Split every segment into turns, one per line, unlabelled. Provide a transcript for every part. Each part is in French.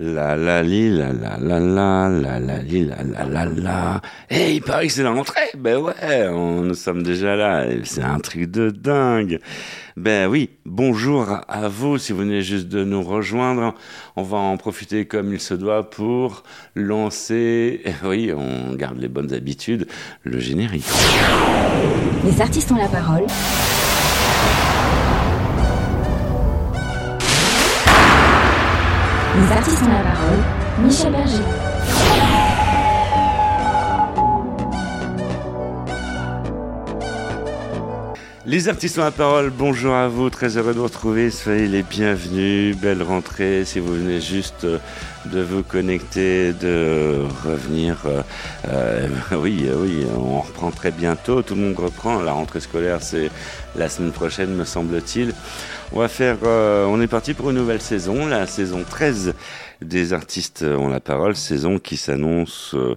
La la li la la la la la la li la la la la. Et il paraît que c'est la. Ben ouais, nous sommes déjà là. C'est un truc de dingue. Ben oui, bonjour à vous si vous venez juste de nous rejoindre. On va en profiter comme il se doit pour lancer, oui, on garde les bonnes habitudes, le générique.
Les artistes ont la parole. Artistes la parole. Michel Berger.
Les artistes ont la parole, bonjour à vous, très heureux de vous retrouver, soyez les bienvenus, belle rentrée, si vous venez juste de vous connecter, de revenir, euh, euh, oui, oui, on reprend très bientôt, tout le monde reprend, la rentrée scolaire c'est la semaine prochaine me semble-t-il. On va faire, euh, on est parti pour une nouvelle saison, la saison 13 des artistes ont la parole, saison qui s'annonce euh,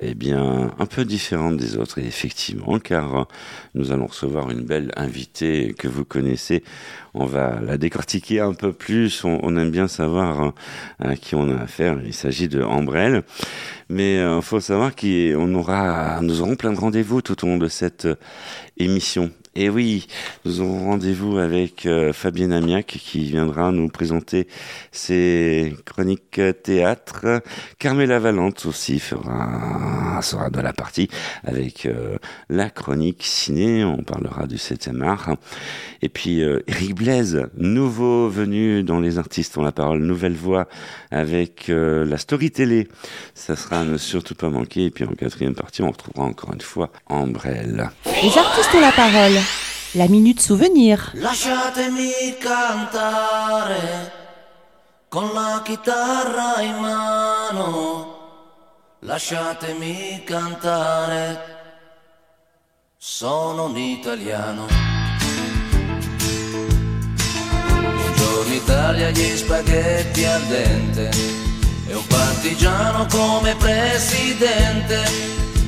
eh bien un peu différente des autres, effectivement, car euh, nous allons recevoir une belle invitée que vous connaissez. On va la décortiquer un peu plus. On, aime bien savoir hein, à qui on a affaire. Il s'agit de Ambrelle, mais il euh, faut savoir qu'on aura, nous aurons plein de rendez-vous tout au long de cette émission. Et oui, nous aurons rendez-vous avec euh, Fabienne Amiac qui viendra nous présenter ses chroniques théâtre. Carmela Valente aussi fera, sera de la partie avec euh, la chronique ciné. On parlera du 7e art. Et puis euh, Eric Blaise, nouveau venu dans Les Artistes ont la parole, nouvelle voix avec euh, la story télé. Ça sera à ne surtout pas manquer. Et puis en quatrième partie, on retrouvera encore une fois Ambrelle.
Les artistes ont la parole. La minute souvenir.
Lasciatemi cantare con la chitarra in mano. Lasciatemi cantare. Sono un italiano. Buongiorno Italia, gli spaghetti al dente. E un partigiano come presidente.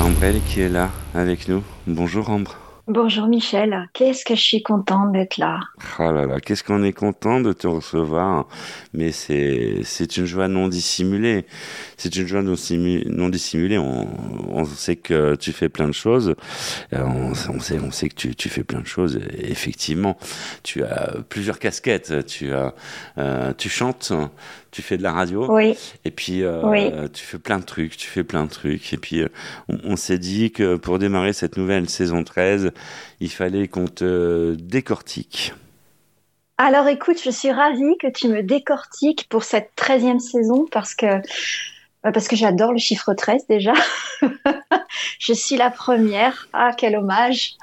Ambrelle qui est là avec nous. Bonjour Ambre.
Bonjour Michel, qu'est-ce que je suis contente d'être là?
Ah là là, qu'est-ce qu'on est content de te recevoir. Mais c'est, c'est une joie non dissimulée. C'est une joie non, simu- non dissimulée. On, on sait que tu fais plein de choses. Euh, On, sait, on sait que tu, tu fais plein de choses. Effectivement, tu as plusieurs casquettes. Tu as, euh, tu chantes, tu fais de la radio.
Oui,
Et puis, euh,
Oui.
tu fais plein de trucs, tu fais plein de trucs. Et puis, euh, on, on s'est dit que pour démarrer cette nouvelle saison 13, il fallait qu'on te décortique.
alors écoute, je suis ravie que tu me décortiques pour cette 13e saison parce que, euh, parce que j'adore le chiffre 13 déjà. je suis la première. Ah, quel hommage.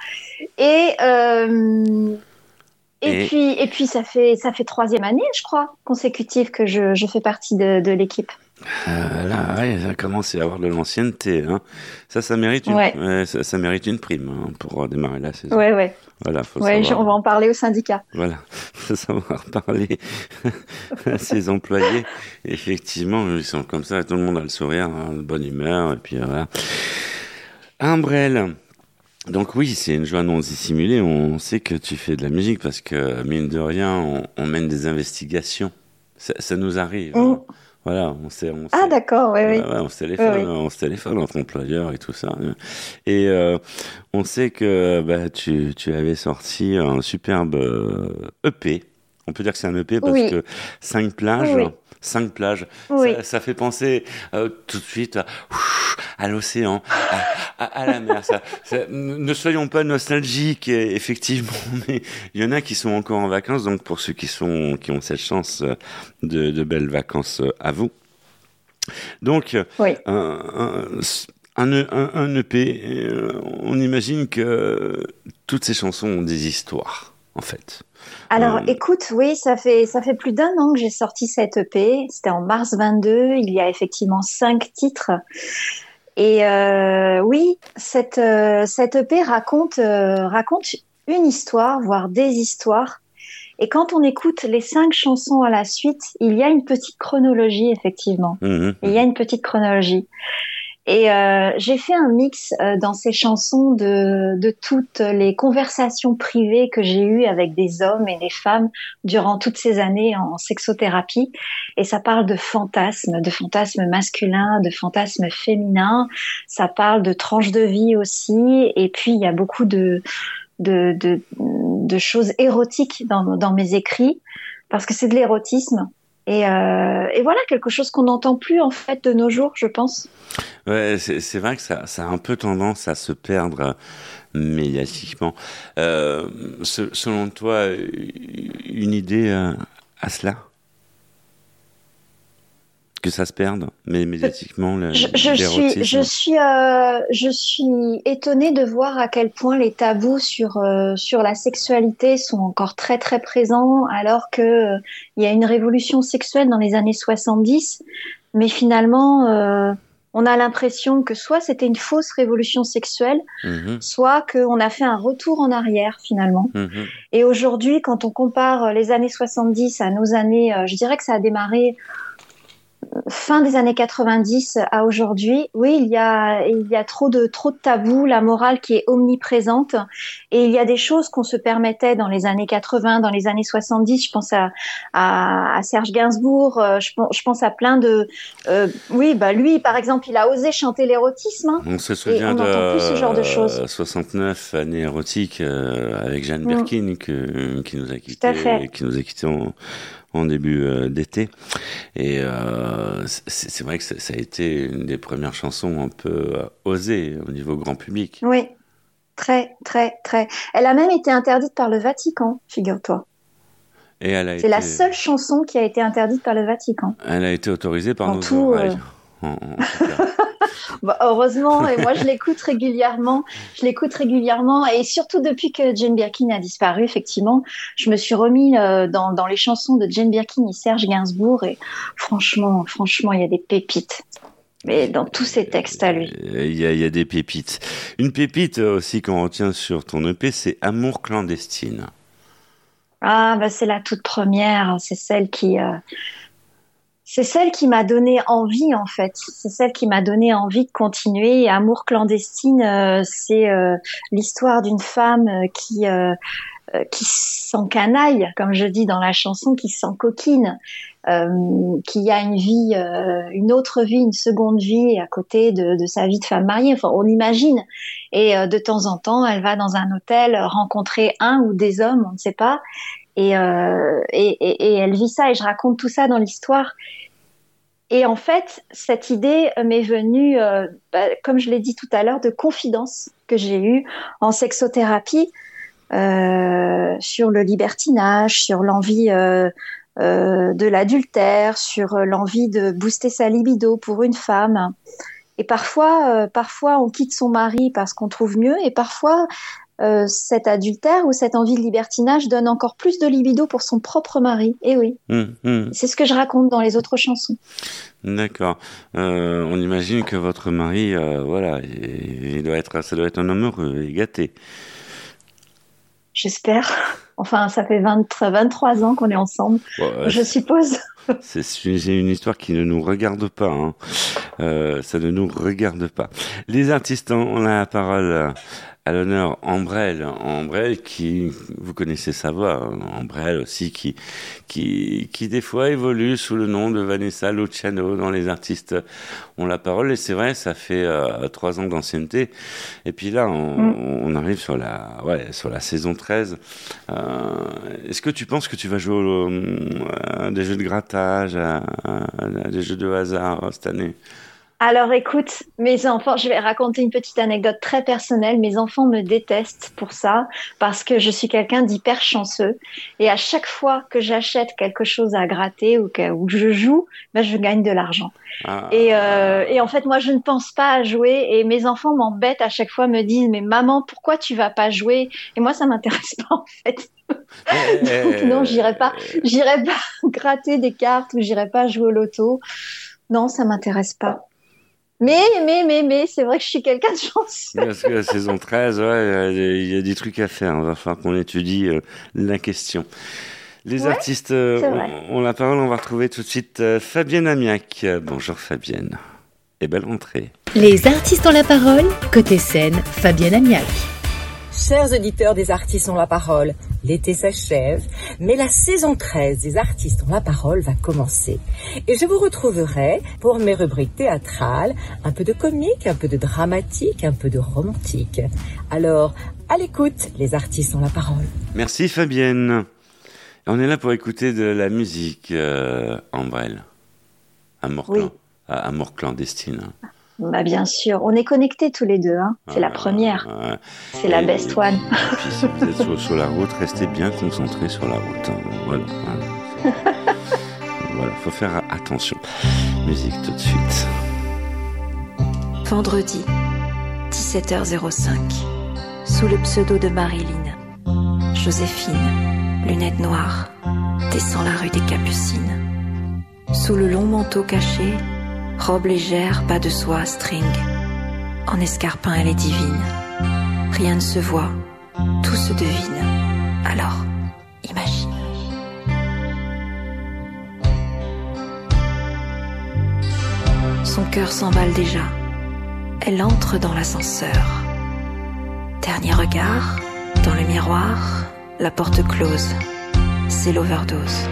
Et, euh, et,
Et-
puis, et puis ça, fait, ça fait troisième année, je crois, consécutive que je, je fais partie de, de l'équipe.
Euh, là, ouais, ça commence à avoir de l'ancienneté. Hein. Ça, ça mérite une,
Ouais.
ça, ça mérite une prime hein, pour démarrer la saison.
Ouais, ouais.
Voilà, faut
ouais
savoir.
on va en parler au syndicat.
Voilà, faut savoir parler à ses employés. Effectivement, ils sont comme ça, tout le monde a le sourire, hein, bonne humeur, et puis voilà. Umbrelle. Donc oui, c'est une joie non dissimulée. On sait que tu fais de la musique parce que, mine de rien, on, on mène des investigations. Ça, ça nous arrive.
Mm.
hein. Voilà, on sait, on
Ah,
sait.
d'accord, oui, oui.
Ouais, ouais, on se téléphone,
Oui,
on se téléphone entre employeurs et tout ça. Et euh, on sait que bah, tu, tu avais sorti un superbe euh, EP. On peut dire que c'est un EP parce
Oui.
que cinq plages,
Oui.
cinq plages,
Oui.
ça, ça fait penser euh, tout de suite à, à l'océan, à, à- à la mer. Ça, ça- ne soyons pas nostalgiques, et- effectivement, mais il y en a qui sont encore en vacances. Donc pour ceux qui sont qui ont cette chance euh, de, de belles vacances euh, à vous. Donc un, un- un, un, un EP, euh, on imagine que toutes ces chansons ont des histoires, en fait.
Alors,
Euh.
écoute, oui, ça fait, ça fait plus d'un an que j'ai sorti cette EP. C'était en mars 22. Il y a effectivement cinq titres. Et euh, oui, cette, euh, cette EP raconte, euh, raconte une histoire, voire des histoires. Et quand on écoute les cinq chansons à la suite, il y a une petite chronologie, effectivement.
Mhm.
Et il y a une petite chronologie. Et euh, j'ai fait un mix euh, dans ces chansons de, de toutes les conversations privées que j'ai eues avec des hommes et des femmes durant toutes ces années en sexothérapie. Et ça parle de fantasmes, de fantasmes masculins, de fantasmes féminins. Ça parle de tranches de vie aussi. Et puis il y a beaucoup de, de, de, de choses érotiques dans, dans mes écrits parce que c'est de l'érotisme. Et, euh, et voilà quelque chose qu'on n'entend plus en fait de nos jours, je pense.
Ouais, c'est vrai que ça, a un peu tendance à se perdre euh, médiatiquement. Euh, se- selon toi, une idée euh, à cela? Que ça se perde, mais médiatiquement, le-
Je, je suis, je suis, euh, je suis étonnée de voir à quel point les tabous sur euh, sur la sexualité sont encore très très présents, alors que euh, il y a une révolution sexuelle dans les années 70, mais finalement, euh, on a l'impression que soit c'était une fausse révolution sexuelle,
Mhm,
soit qu'on a fait un retour en arrière finalement.
mhm.
Et aujourd'hui, quand on compare les années 70 à nos années, euh, je dirais que ça a démarré euh, fin des années 90 à aujourd'hui. Oui, il y a, il y a trop de, trop de tabous, la morale qui est omniprésente. Et il y a des choses qu'on se permettait dans les années 80, dans les années 70. Je pense à, à, à Serge Gainsbourg, euh, je, pense- je pense à plein de... euh, oui, bah lui, par exemple, il a osé chanter l'érotisme. hein.
On se souvient
on
de
plus ce genre de choses.
euh, 69 années érotiques euh, avec Jeanne
Mm.
Birkin que- qui nous a
à
quittés,
fait.
qui nous a quittés en, en début euh, d'été. Et euh, c'est vrai que ça, ça a été une des premières chansons un peu euh, osées au niveau grand public.
Oui, très, très, très. Elle a même été interdite par le Vatican, figure-toi.
Et elle a
C'est
été,
la seule chanson qui a été interdite par le Vatican.
elle a été autorisée par
En
nos
tout,
oreilles. En- en tout cas.
Bah, heureusement, et moi je l'écoute régulièrement. Je l'écoute régulièrement, et surtout depuis que Jane Birkin a disparu, effectivement, je me suis remis euh, dans, dans les chansons de Jane Birkin et Serge Gainsbourg, et franchement, franchement, il y a des pépites. Mais dans tous ces textes à lui.
Il y, a, il y a des pépites. Une pépite aussi qu'on retient sur ton EP, c'est Amour clandestine.
Ah, bah, c'est la toute première. C'est celle qui, euh, c'est celle qui m'a donné envie, en fait. C'est celle qui m'a donné envie de continuer. Amour clandestine, euh, c'est euh, l'histoire d'une femme euh, qui, euh, qui s'encanaille, comme je dis dans la chanson, qui s'encoquine, euh, qui a une vie, une autre vie, une seconde vie à côté de, sa vie de femme mariée. Enfin, on imagine. Et de temps en temps, elle va dans un hôtel rencontrer un ou des hommes, on ne sait pas. Et, et, et elle vit ça. Et je raconte tout ça dans l'histoire. Et en fait, cette idée m'est venue, euh, bah, comme je l'ai dit tout à l'heure, de confidence que j'ai eue en sexothérapie euh, sur le libertinage, sur l'envie euh, euh, de l'adultère, sur l'envie de booster sa libido pour une femme. Et parfois, euh, parfois, on quitte son mari parce qu'on trouve mieux, et parfois, euh, cet adultère ou cette envie de libertinage donne encore plus de libido pour son propre mari. Et oui,
Hum, hum.
c'est ce que je raconte dans les autres chansons.
D'accord. Euh, on imagine que votre mari, euh, voilà, il il doit être, ça doit être un homme heureux et gâté.
J'espère. Enfin, ça fait 20 23 ans qu'on est ensemble, je suppose.
c'est une, histoire qui ne nous regarde pas. hein. Euh, ça ne nous regarde pas. Les artistes, on a la parole à l'honneur Ambrelle. Ambrelle qui, vous connaissez sa voix, hein. Ambrelle aussi qui, qui, qui des fois évolue sous le nom de Vanessa Luciano dans les artistes ont la parole. Et c'est vrai, ça fait euh, trois ans d'ancienneté. Et puis là, on,
Mm.
on arrive sur la, ouais, sur la saison 13. Euh, Est-ce que tu penses que tu vas jouer au- à des jeux de grattage, à, à- à des jeux de hasard euh, cette année?
Alors écoute, mes enfants, je vais raconter une petite anecdote très personnelle. Mes enfants me détestent pour ça parce que je suis quelqu'un d'hyper chanceux et à chaque fois que j'achète quelque chose à gratter ou que, ou que je joue, ben, je gagne de l'argent.
Ah.
Et, euh, et en fait, moi, je ne pense pas à jouer et mes enfants m'embêtent à chaque fois, me disent mais maman, pourquoi tu vas pas jouer? Et moi, ça m'intéresse pas en fait. Donc non, j'irai pas, j'irai pas gratter des cartes ou j'irai pas jouer au loto. Non, ça m'intéresse pas. Mais, mais, mais, mais, c'est vrai que je suis quelqu'un de chanceux.
Parce que la saison 13, ouais, il y a des trucs à faire. Il va falloir qu'on étudie euh, la question. Les
Ouais,
artistes euh, ont, ont la parole. On va retrouver tout de suite euh, Fabienne Amiac. Bonjour Fabienne. Et belle rentrée.
Les artistes ont la parole. Côté scène, Fabienne Amiac.
Chers auditeurs des artistes ont la parole, l'été s'achève, mais la saison 13 des artistes ont la parole va commencer. Et je vous retrouverai pour mes rubriques théâtrales, un peu de comique, un peu de dramatique, un peu de romantique. Alors, à l'écoute, les artistes ont la parole.
Merci Fabienne. On est là pour écouter de la musique, euh, Ambrelle. Amour,
Oui.
clan- amour clandestine.
Bah, bien sûr, on est connectés tous les deux. Hein. C'est la
Ah,
première,
ouais.
c'est la
Et-
best one.
et puis si vous êtes sur, sur la route, restez bien concentrés sur la route. hein. Voilà. Voilà. voilà, faut faire attention. Musique tout de suite.
Vendredi, 17h05. Sous le pseudo de Marilyn, Joséphine, lunettes noires, descend la rue des Capucines. Sous le long manteau caché, robe légère, pas de soie, string. En escarpin, elle est divine. Rien ne se voit, tout se devine. Alors, imagine. Son cœur s'emballe déjà. Elle entre dans l'ascenseur. Dernier regard, dans le miroir, la porte close. C'est l'overdose.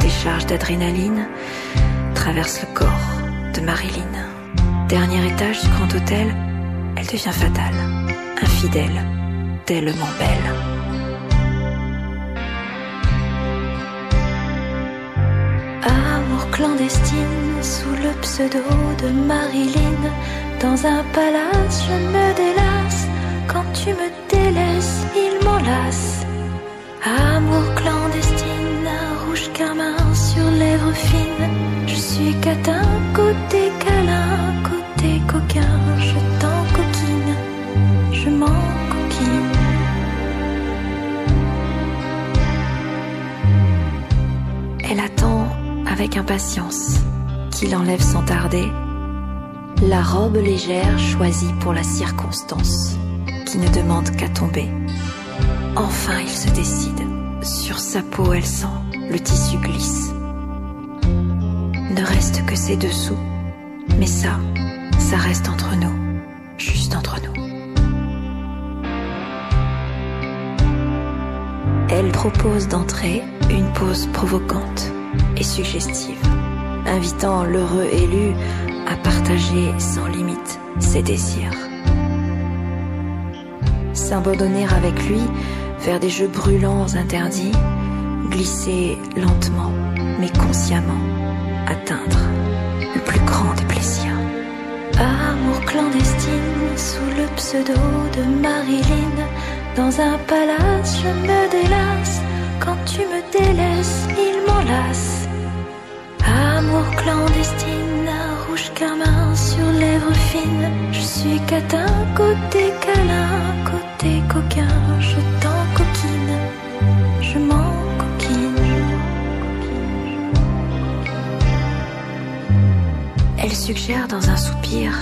Décharge d'adrénaline traverse le corps de Marilyn. Dernier étage du grand hôtel, elle devient fatale, infidèle, tellement belle. Amour clandestine sous le pseudo de Marilyn. Dans un palace, je me délasse. Quand tu me délaisses, il m'enlace. Amour clandestine, un rouge carmin sur lèvres fines. Je suis catin, côté câlin, côté coquin. Je t'en coquine, je m'en coquine. Elle attend avec impatience qu'il enlève sans tarder la robe légère choisie pour la circonstance, qui ne demande qu'à tomber. Enfin, il se décide. Sur sa peau, elle sent le tissu glisse. Ne reste que ses dessous, mais ça, ça reste entre nous, juste entre nous. Elle propose d'entrer une pose provocante et suggestive, invitant l'heureux élu à partager sans limite ses désirs. S'abandonner avec lui vers des jeux brûlants interdits, glisser lentement mais consciemment, atteindre le plus grand des plaisirs. Amour clandestine sous le pseudo de Marilyn. Dans un palace, je me délasse. Quand tu me délaisses, il m'enlace. Amour clandestine, un rouge carmin sur lèvres fines. Je suis catin, côté câlin, côté coquin. Je t'en Suggère dans un soupir,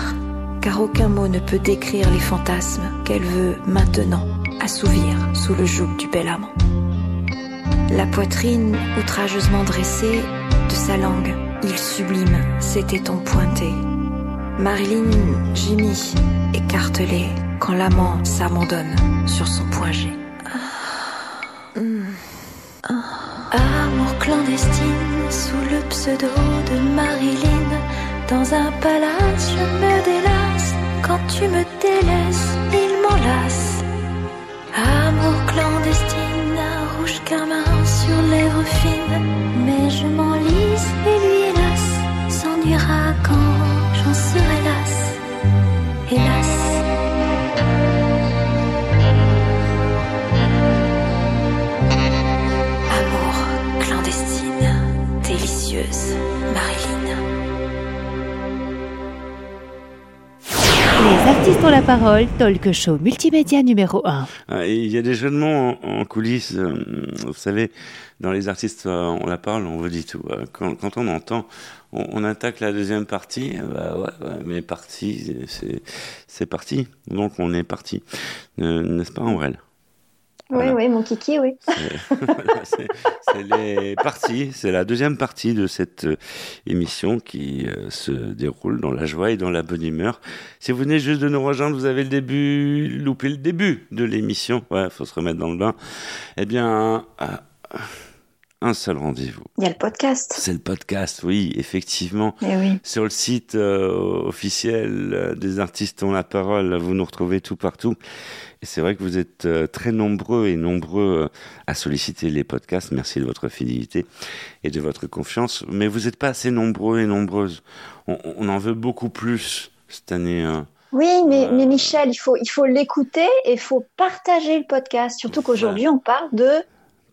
car aucun mot ne peut décrire les fantasmes qu'elle veut maintenant assouvir sous le joug du bel amant. La poitrine outrageusement dressée de sa langue, il sublime ses tétons pointés. Marilyn gémit, écartelée, quand l'amant s'abandonne sur son point ah. Amour clandestine sous le pseudo de Marilyn. Dans un palace, je me délasse. Quand tu me délaisses, il m'enlace. Amour clandestine, un rouge carmin sur lèvres fines. Mais je m'enlise et lui, hélas, s'ennuiera quand
sur la parole, talk show multimédia numéro 1.
Ah, et Il y a des jeux de mots en, en coulisses. euh, Vous savez, dans les artistes, euh, on la parle, on vous dit tout. Euh, Quand, on entend, on, attaque la deuxième partie. euh, Bah ouais, mais parti, c'est parti. Donc on est parti, Euh, n'est-ce pas, Aurel? Voilà.
Oui, oui, mon kiki, oui.
C'est les parties, c'est la deuxième partie de cette euh, émission qui euh, se déroule dans la joie et dans la bonne humeur. Si vous venez juste de nous rejoindre, vous avez le début, loupé le début de l'émission. Ouais, faut se remettre dans le bain. Eh bien, un seul rendez-vous.
Il y a le podcast.
C'est le podcast, oui, effectivement.
Eh oui.
Sur le site euh, officiel des artistes ont la parole, vous nous retrouvez tout partout. Et c'est vrai que vous êtes euh, très nombreux et nombreux euh, à solliciter les podcasts. Merci de votre fidélité et de votre confiance. Mais vous n'êtes pas assez nombreux et nombreuses. On, on en veut beaucoup plus cette année. hein.
Oui, mais,
Euh,
mais Michel, il faut, il faut l'écouter et il faut partager le podcast. Surtout qu'aujourd'hui, on parle de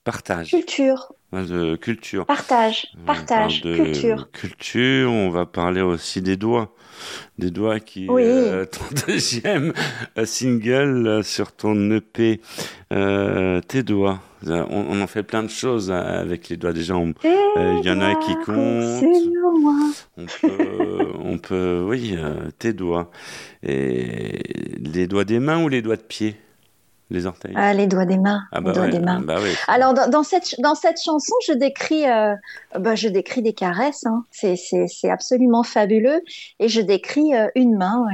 Partage,
culture.
De culture.
Partage,
On
partage,
de
culture.
Culture, on va parler aussi des doigts. Des doigts qui
Oui.
est euh, ton deuxième euh, single euh, sur ton EP, euh, Tes doigts. On, on en fait plein de choses avec les doigts. Déjà, Euh, il y en a qui comptent. on peut, on peut, oui, tes doigts. Et les doigts des mains ou les doigts de pied? Les orteils
Ah, les doigts des mains.
Ah
les doigts
ouais,
des mains.
bah.
Alors dans, dans cette dans cette chanson, je décris euh, bah, je décris des caresses. Hein. C'est absolument fabuleux et je décris euh, une main.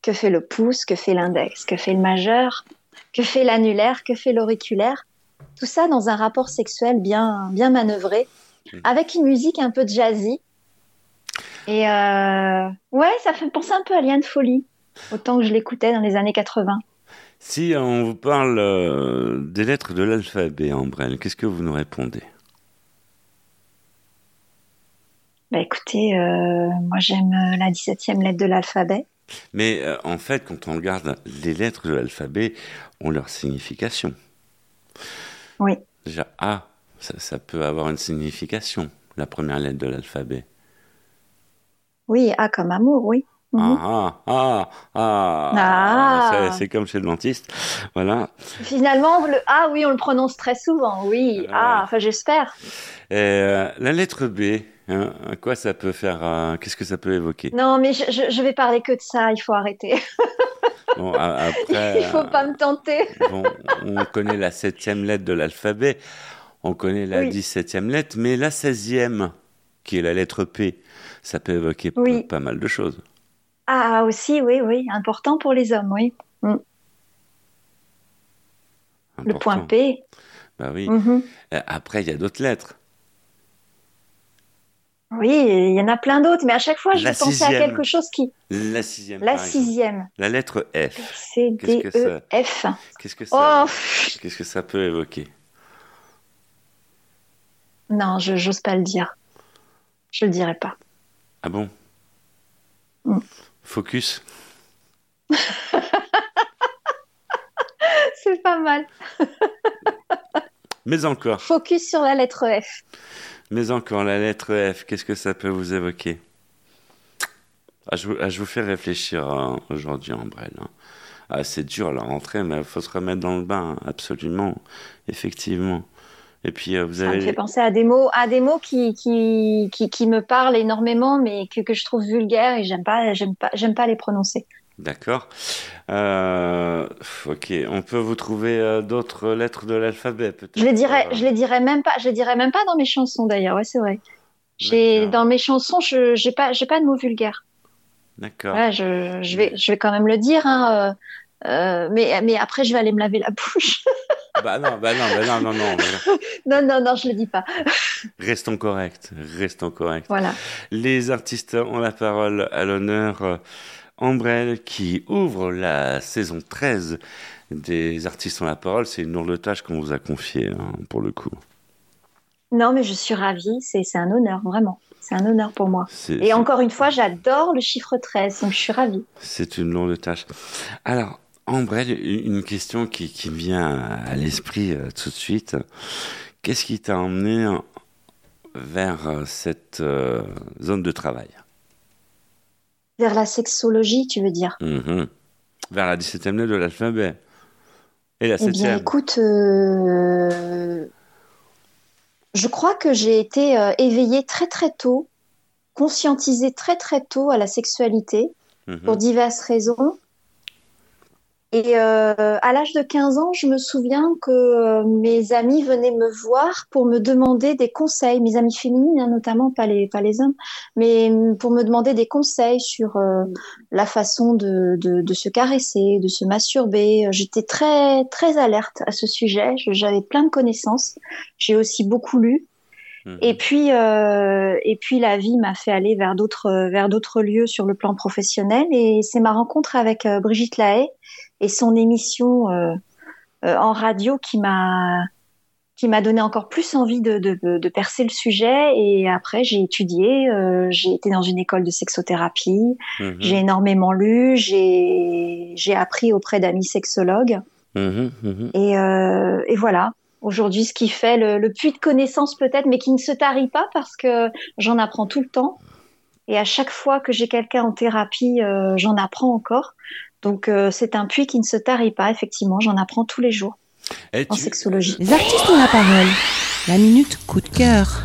Que fait le pouce Que fait l'index Que fait le majeur Que fait l'annulaire Que fait l'auriculaire Tout ça dans un rapport sexuel bien bien manœuvré,
Mm.
avec une musique un peu jazzy. Et euh, ouais, ça fait penser un peu à Liane Folie, autant que je l'écoutais dans les années 80.
Si on vous parle euh, des lettres de l'alphabet en Brel, qu'est-ce que vous nous répondez?
Bah écoutez, euh, moi j'aime euh, la 17e lettre de l'alphabet.
Mais euh, en fait, quand on regarde les lettres de l'alphabet, ont leur signification.
Oui.
Déjà, A, ça, ça peut avoir une signification, la première lettre de l'alphabet.
Oui, A comme amour, oui. Mhm.
Ah, ah, ah,
Ah.
C'est- C'est comme chez le dentiste. Voilà.
Finalement, le A, oui, on le prononce très souvent, oui.
Ouais.
Ah, enfin j'espère.
Euh, la lettre B, hein, à quoi ça peut faire euh, Qu'est-ce que ça peut évoquer?
Non, mais je, je, je vais parler que de ça, il faut arrêter.
Bon, après,
il faut pas me tenter.
Bon, on connaît la septième lettre de l'alphabet, on connaît la
Oui.
dix-septième lettre, mais la seizième, qui est la lettre P, ça peut évoquer
Oui.
pas mal de choses.
Ah, aussi, oui, oui, important pour les hommes, oui. Le
Important.
point P.
Bah oui.
Mhm.
Euh, Après, il y a d'autres lettres.
Oui, il y en a plein d'autres, mais à chaque fois, je
La
vais penser à quelque chose qui.
La sixième.
La sixième.
La lettre F.
C, D,
que
E, F.
Qu'est-ce que
Oh,
ça
pff,
Qu'est-ce que ça peut évoquer?
Non, je j'ose pas le dire. Je le dirai pas.
Ah bon?
Mm.
Focus.
C'est pas mal.
Mais encore,
Focus sur la lettre F.
mais encore, la lettre F, qu'est-ce que ça peut vous évoquer? Ah, je, vous- ah, je vous fais réfléchir hein, aujourd'hui en brel. hein. Ah, c'est dur la rentrée, mais il faut se remettre dans le bain, hein, absolument, effectivement. Et puis euh, vous
Ça me fait penser à des mots, à des mots qui, qui, qui, qui me parlent énormément, mais que, que je trouve vulgaires et j'aime pas, j'aime pas, j'aime pas les prononcer.
D'accord. Euh, ok, on peut vous trouver euh, d'autres lettres de l'alphabet, peut-être.
Je les dirais, je les dirais même pas, je les dirais même pas dans mes chansons d'ailleurs. Ouais, c'est vrai. J'ai, dans mes chansons, je, j'ai pas, j'ai pas de mots vulgaires.
D'accord.
Ouais, je, je vais, je vais quand même le dire, hein, mais, mais après, je vais aller me laver la bouche.
Bah non, bah non, bah non, non, non. bah non.
non, non, non, je le dis pas.
Restons corrects, restons corrects.
Voilà.
Les artistes ont la parole à l'honneur. euh, Ambrelle qui ouvre la saison 13 des artistes ont la parole. C'est une lourde tâche qu'on vous a confiée, hein, pour le coup.
Non, mais je suis ravie. C'est, c'est un honneur, vraiment. C'est un honneur pour moi. Et encore une fois, j'adore le chiffre 13, donc je suis ravie.
C'est une lourde tâche. Alors, Ambrelle, une question qui, qui me vient à l'esprit euh, tout de suite. Qu'est-ce qui t'a emmené en- vers euh, cette euh, zone de travail?
Vers la sexologie, tu veux dire?
Mhm. Vers la 17e lettre de l'alphabet. Et la
Eh bien,
7e.
écoute, euh, je crois que j'ai été éveillée très très tôt, conscientisée très très tôt à la sexualité
Mhm.
pour diverses raisons. Et euh, à l'âge de 15 ans, je me souviens que euh, mes amis venaient me voir pour me demander des conseils, mes amis féminines hein, notamment, pas les, pas les hommes, mais hum, pour me demander des conseils sur euh, la façon de, de, de se caresser, de se masturber. J'étais très, très alerte à ce sujet, Je- j'avais plein de connaissances, j'ai aussi beaucoup lu.
Mhm.
Et puis, euh, et puis la vie m'a fait aller vers d'autres, vers d'autres lieux sur le plan professionnel. Et c'est ma rencontre avec euh, Brigitte Lahaye et son émission euh, euh, en radio qui m'a, qui m'a donné encore plus envie de, de, de percer le sujet. Et après, j'ai étudié, euh, j'ai été dans une école de sexothérapie,
Mhm.
j'ai énormément lu, j'ai, appris auprès d'amis sexologues.
Mhm, mhm.
Et, euh, et voilà. Aujourd'hui, ce qui fait le, le puits de connaissances peut-être, mais qui ne se tarit pas parce que j'en apprends tout le temps. Et à chaque fois que j'ai quelqu'un en thérapie, euh, j'en apprends encore. Donc euh, c'est un puits qui ne se tarit pas, effectivement. J'en apprends tous les jours
Et
en
tu-
sexologie.
Les artistes ont la parole. La minute coup de cœur.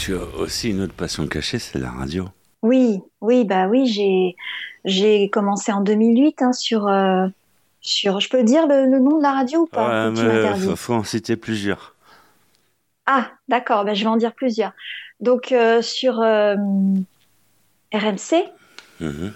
tu as aussi une autre passion cachée, c'est la radio.
Oui, oui, bah oui, j'ai j'ai commencé en 2008 hein, sur euh, sur. Je peux dire le, le nom de la radio ou pas
Ouais, faut, faut en citer plusieurs.
Ah, d'accord, ben, je vais en dire plusieurs. Donc, euh, sur euh, RMC,
Mhm.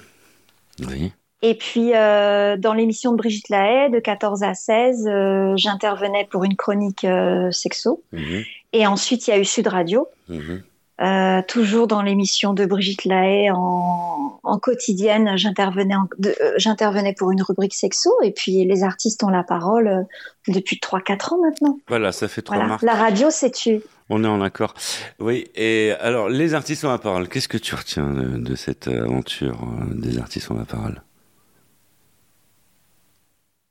Oui.
et puis euh, dans l'émission de Brigitte Lahaye, de 14 à 16, euh, j'intervenais pour une chronique euh, sexo.
Mhm.
Et ensuite, il y a eu Sud Radio,
Mhm.
euh, toujours dans l'émission de Brigitte Lahaye en, en quotidienne. J'intervenais, en- de- euh, j'intervenais pour une rubrique sexo, et puis les artistes ont la parole euh, depuis 3-4 ans maintenant.
Voilà, ça fait trois
Voilà. La radio, c'est tu.
On est en accord. Oui, et alors, les artistes ont la parole. Qu'est-ce que tu retiens de, de cette aventure des artistes ont la parole?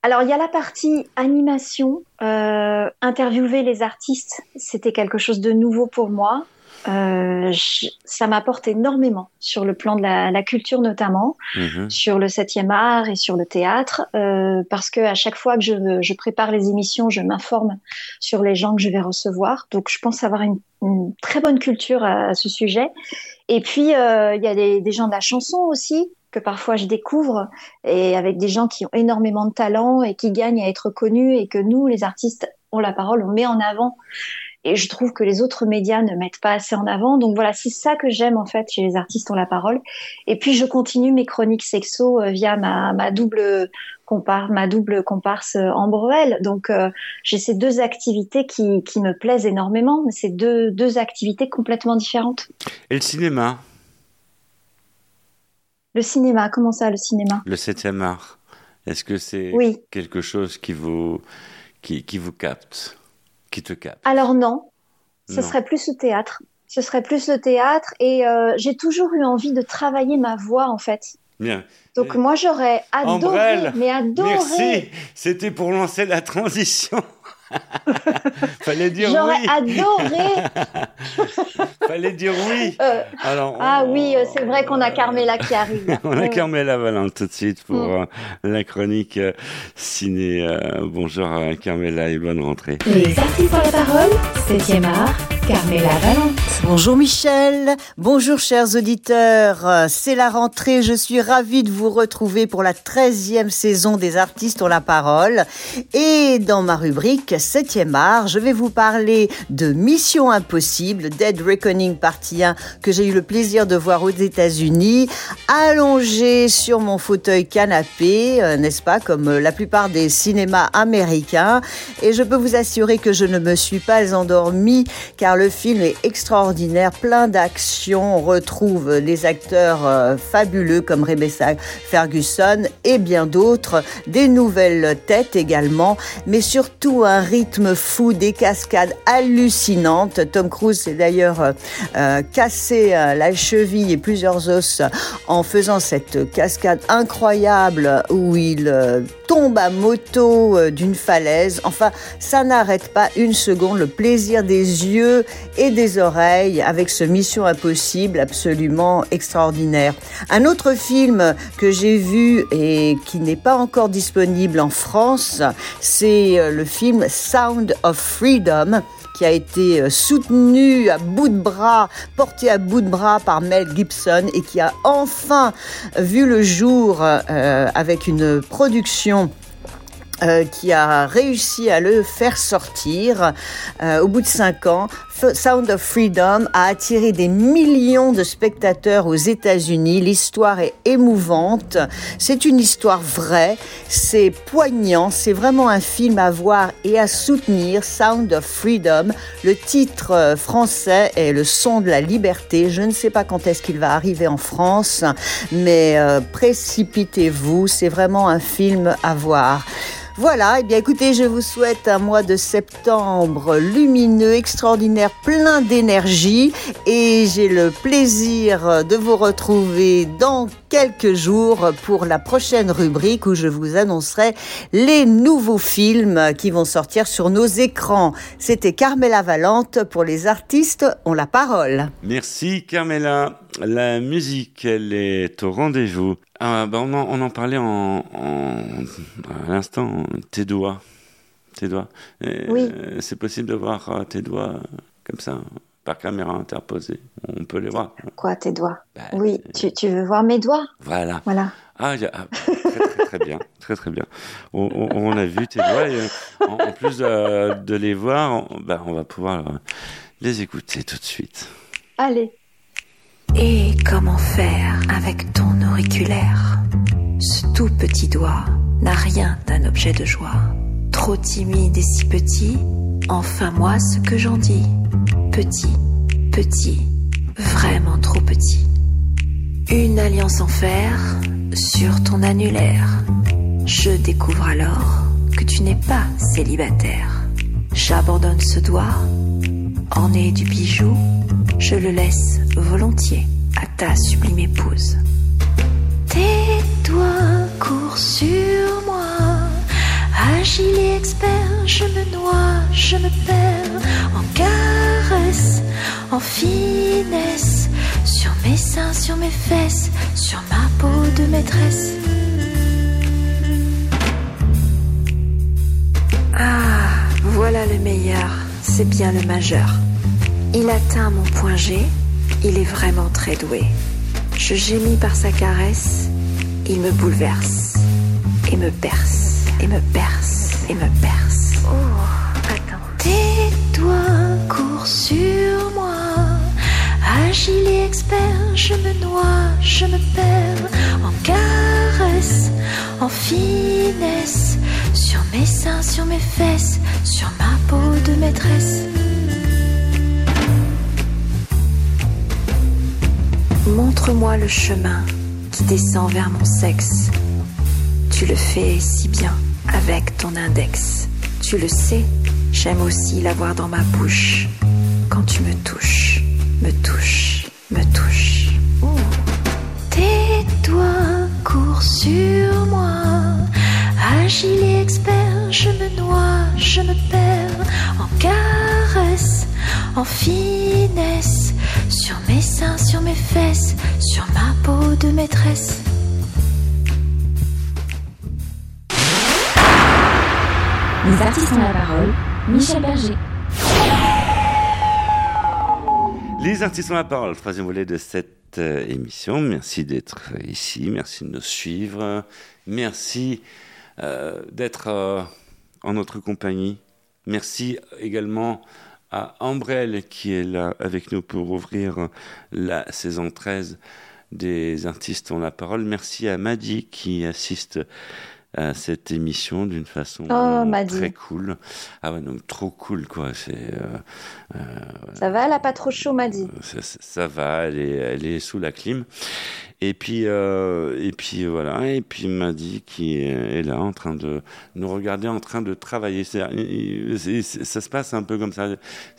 Alors, il y a la partie animation. Euh, interviewer les artistes, c'était quelque chose de nouveau pour moi. Euh, je- ça m'apporte énormément sur le plan de la, la culture notamment,
Mhm.
sur le septième art et sur le théâtre, euh, parce que à chaque fois que je, je prépare les émissions, je m'informe sur les gens que je vais recevoir. Donc, je pense avoir une, une très bonne culture à, à ce sujet. Et puis, euh, il y a des, des gens de la chanson aussi que parfois je découvre et avec des gens qui ont énormément de talent et qui gagnent à être connus et que nous, les artistes, ont la parole, on met en avant. Et je trouve que les autres médias ne mettent pas assez en avant. Donc voilà, c'est ça que j'aime en fait chez les artistes ont la parole. Et puis je continue mes chroniques sexo euh, via ma, double comparse, ma double comparse euh, Ambre L. Donc euh, j'ai ces deux activités qui, qui me plaisent énormément, mais c'est deux, deux activités complètement différentes.
Et le cinéma,
Le cinéma, comment ça le cinéma?
Le septième art, est-ce que c'est
Oui.
quelque chose qui vous, qui, qui vous capte, qui te capte?
Alors non, ce
Non.
serait plus le théâtre. Ce serait plus le théâtre et euh, j'ai toujours eu envie de travailler ma voix en fait.
Bien.
Donc moi j'aurais adoré,
Ambrelle,
mais adoré.
Merci, c'était pour lancer la transition. Fallait dire
J'aurais
oui.
adoré.
Fallait dire oui.
Euh,
Alors,
ah
on-
oui, euh, c'est vrai qu'on a Carmela qui arrive.
On a
Mm.
Carmela Valente tout de suite pour
Mm.
euh, la chronique euh, ciné. Euh, bonjour à Carmela et bonne rentrée.
Les artistes ont la parole, 7e art, Carmela Valente.
Bonjour Michel, bonjour chers auditeurs, c'est la rentrée, je suis ravie de vous retrouver pour la 13e saison des artistes ont la parole et dans ma rubrique 7e art, je vais vous parler de Mission Impossible, Dead Reckoning partie 1 que j'ai eu le plaisir de voir aux États-Unis, allongé sur mon fauteuil canapé, euh, n'est-ce pas, comme euh, la plupart des cinémas américains et je peux vous assurer que je ne me suis pas endormie car le film est extraordinaire, plein d'action. On retrouve des acteurs euh, fabuleux comme Rebecca Ferguson et bien d'autres, des nouvelles têtes également, mais surtout un rythme fou, des cascades hallucinantes. Tom Cruise s'est d'ailleurs euh, cassé euh, la cheville et plusieurs os en faisant cette cascade incroyable où il euh, tombe à moto d'une falaise. Enfin, ça n'arrête pas une seconde le plaisir des yeux et des oreilles avec ce Mission Impossible absolument extraordinaire. Un autre film que j'ai vu et qui n'est pas encore disponible en France, c'est le film Sound of Freedom qui a été euh, soutenu à bout de bras, porté à bout de bras par Mel Gibson et qui a enfin vu le jour euh, avec une production euh, qui a réussi à le faire sortir euh, au bout de cinq ans. Sound of Freedom a attiré des millions de spectateurs aux États-Unis. L'histoire est émouvante. C'est une histoire vraie. C'est poignant. C'est vraiment un film à voir et à soutenir. Sound of Freedom. Le titre euh, français est Le son de la liberté. Je ne sais pas quand est-ce qu'il va arriver en France, mais euh, précipitez-vous. C'est vraiment un film à voir. Voilà, eh bien écoutez, je vous souhaite un mois de septembre lumineux, extraordinaire, plein d'énergie et j'ai le plaisir de vous retrouver dans quelques jours pour la prochaine rubrique où je vous annoncerai les nouveaux films qui vont sortir sur nos écrans. C'était Carmela Valente pour les artistes ont la parole.
Merci Carmela. La musique, elle est au rendez-vous. Ah, bah, on, en, on en parlait en, en- à l'instant, tes doigts. Tes doigts. Et,
Oui.
euh, c'est possible de voir euh, tes doigts euh, comme ça, par caméra interposée. On peut les voir.
Quoi, tes doigts
Bah,
Oui, tu, tu veux voir mes doigts?
Voilà.
Voilà.
Ah, ah, très, très, très bien, très très bien. On, on- on a vu tes doigts et en, en plus euh, de les voir, on, bah, on va pouvoir les écouter tout de suite.
Allez.
Et comment faire avec ton auriculaire? Ce tout petit doigt n'a rien d'un objet de joie. Trop timide et si petit, enfin moi ce que j'en dis. Petit, petit, vraiment trop petit. Une alliance en fer sur ton annulaire. Je découvre alors que tu n'es pas célibataire. J'abandonne ce doigt, en est du bijou, je le laisse volontiers à ta sublime épouse. Tes doigts courent sur moi, agile et expert, je me noie, je me perds en caresse, en finesse, sur mes seins, sur mes fesses, sur ma peau de maîtresse. Ah, voilà le meilleur, c'est bien le majeur. Il atteint mon point G, il est vraiment très doué. Je gémis par sa caresse, il me bouleverse, et me perce, et me perce, et me perce. Oh, attends. Tes doigts courent sur moi, agile et expert, je me noie, je me perds en caresse, en finesse, sur mes seins, sur mes fesses, sur ma peau de maîtresse. Montre-moi le chemin qui descend vers mon sexe. Tu le fais si bien avec ton index. Tu le sais, j'aime aussi l'avoir dans ma bouche. Quand tu me touches, me touches, me touches. Ouh. Tes doigts courent sur moi, agile et expert, je me noie, je me perds en caresse, en finesse, Sur mes seins, sur mes fesses, sur ma peau de maîtresse.
Les artistes ont la parole. Michel Berger.
Les artistes ont la parole, troisième volet de cette euh, émission. Merci d'être ici, merci de nous suivre, merci euh, d'être euh, en notre compagnie. Merci également à Ambrelle qui est là avec nous pour ouvrir la saison 13 des artistes ont la parole. Merci à Madi qui assiste à cette émission d'une façon
Oh,
très cool. Ah ouais, donc trop cool quoi. C'est euh, euh,
Ça va, elle a pas trop chaud, m'a dit.
ça, ça- ça va, elle est, elle est sous la clim. Et puis, euh, et puis voilà, et puis Madi qui est là en train de nous regarder, en train de travailler. Ça se passe un peu comme ça.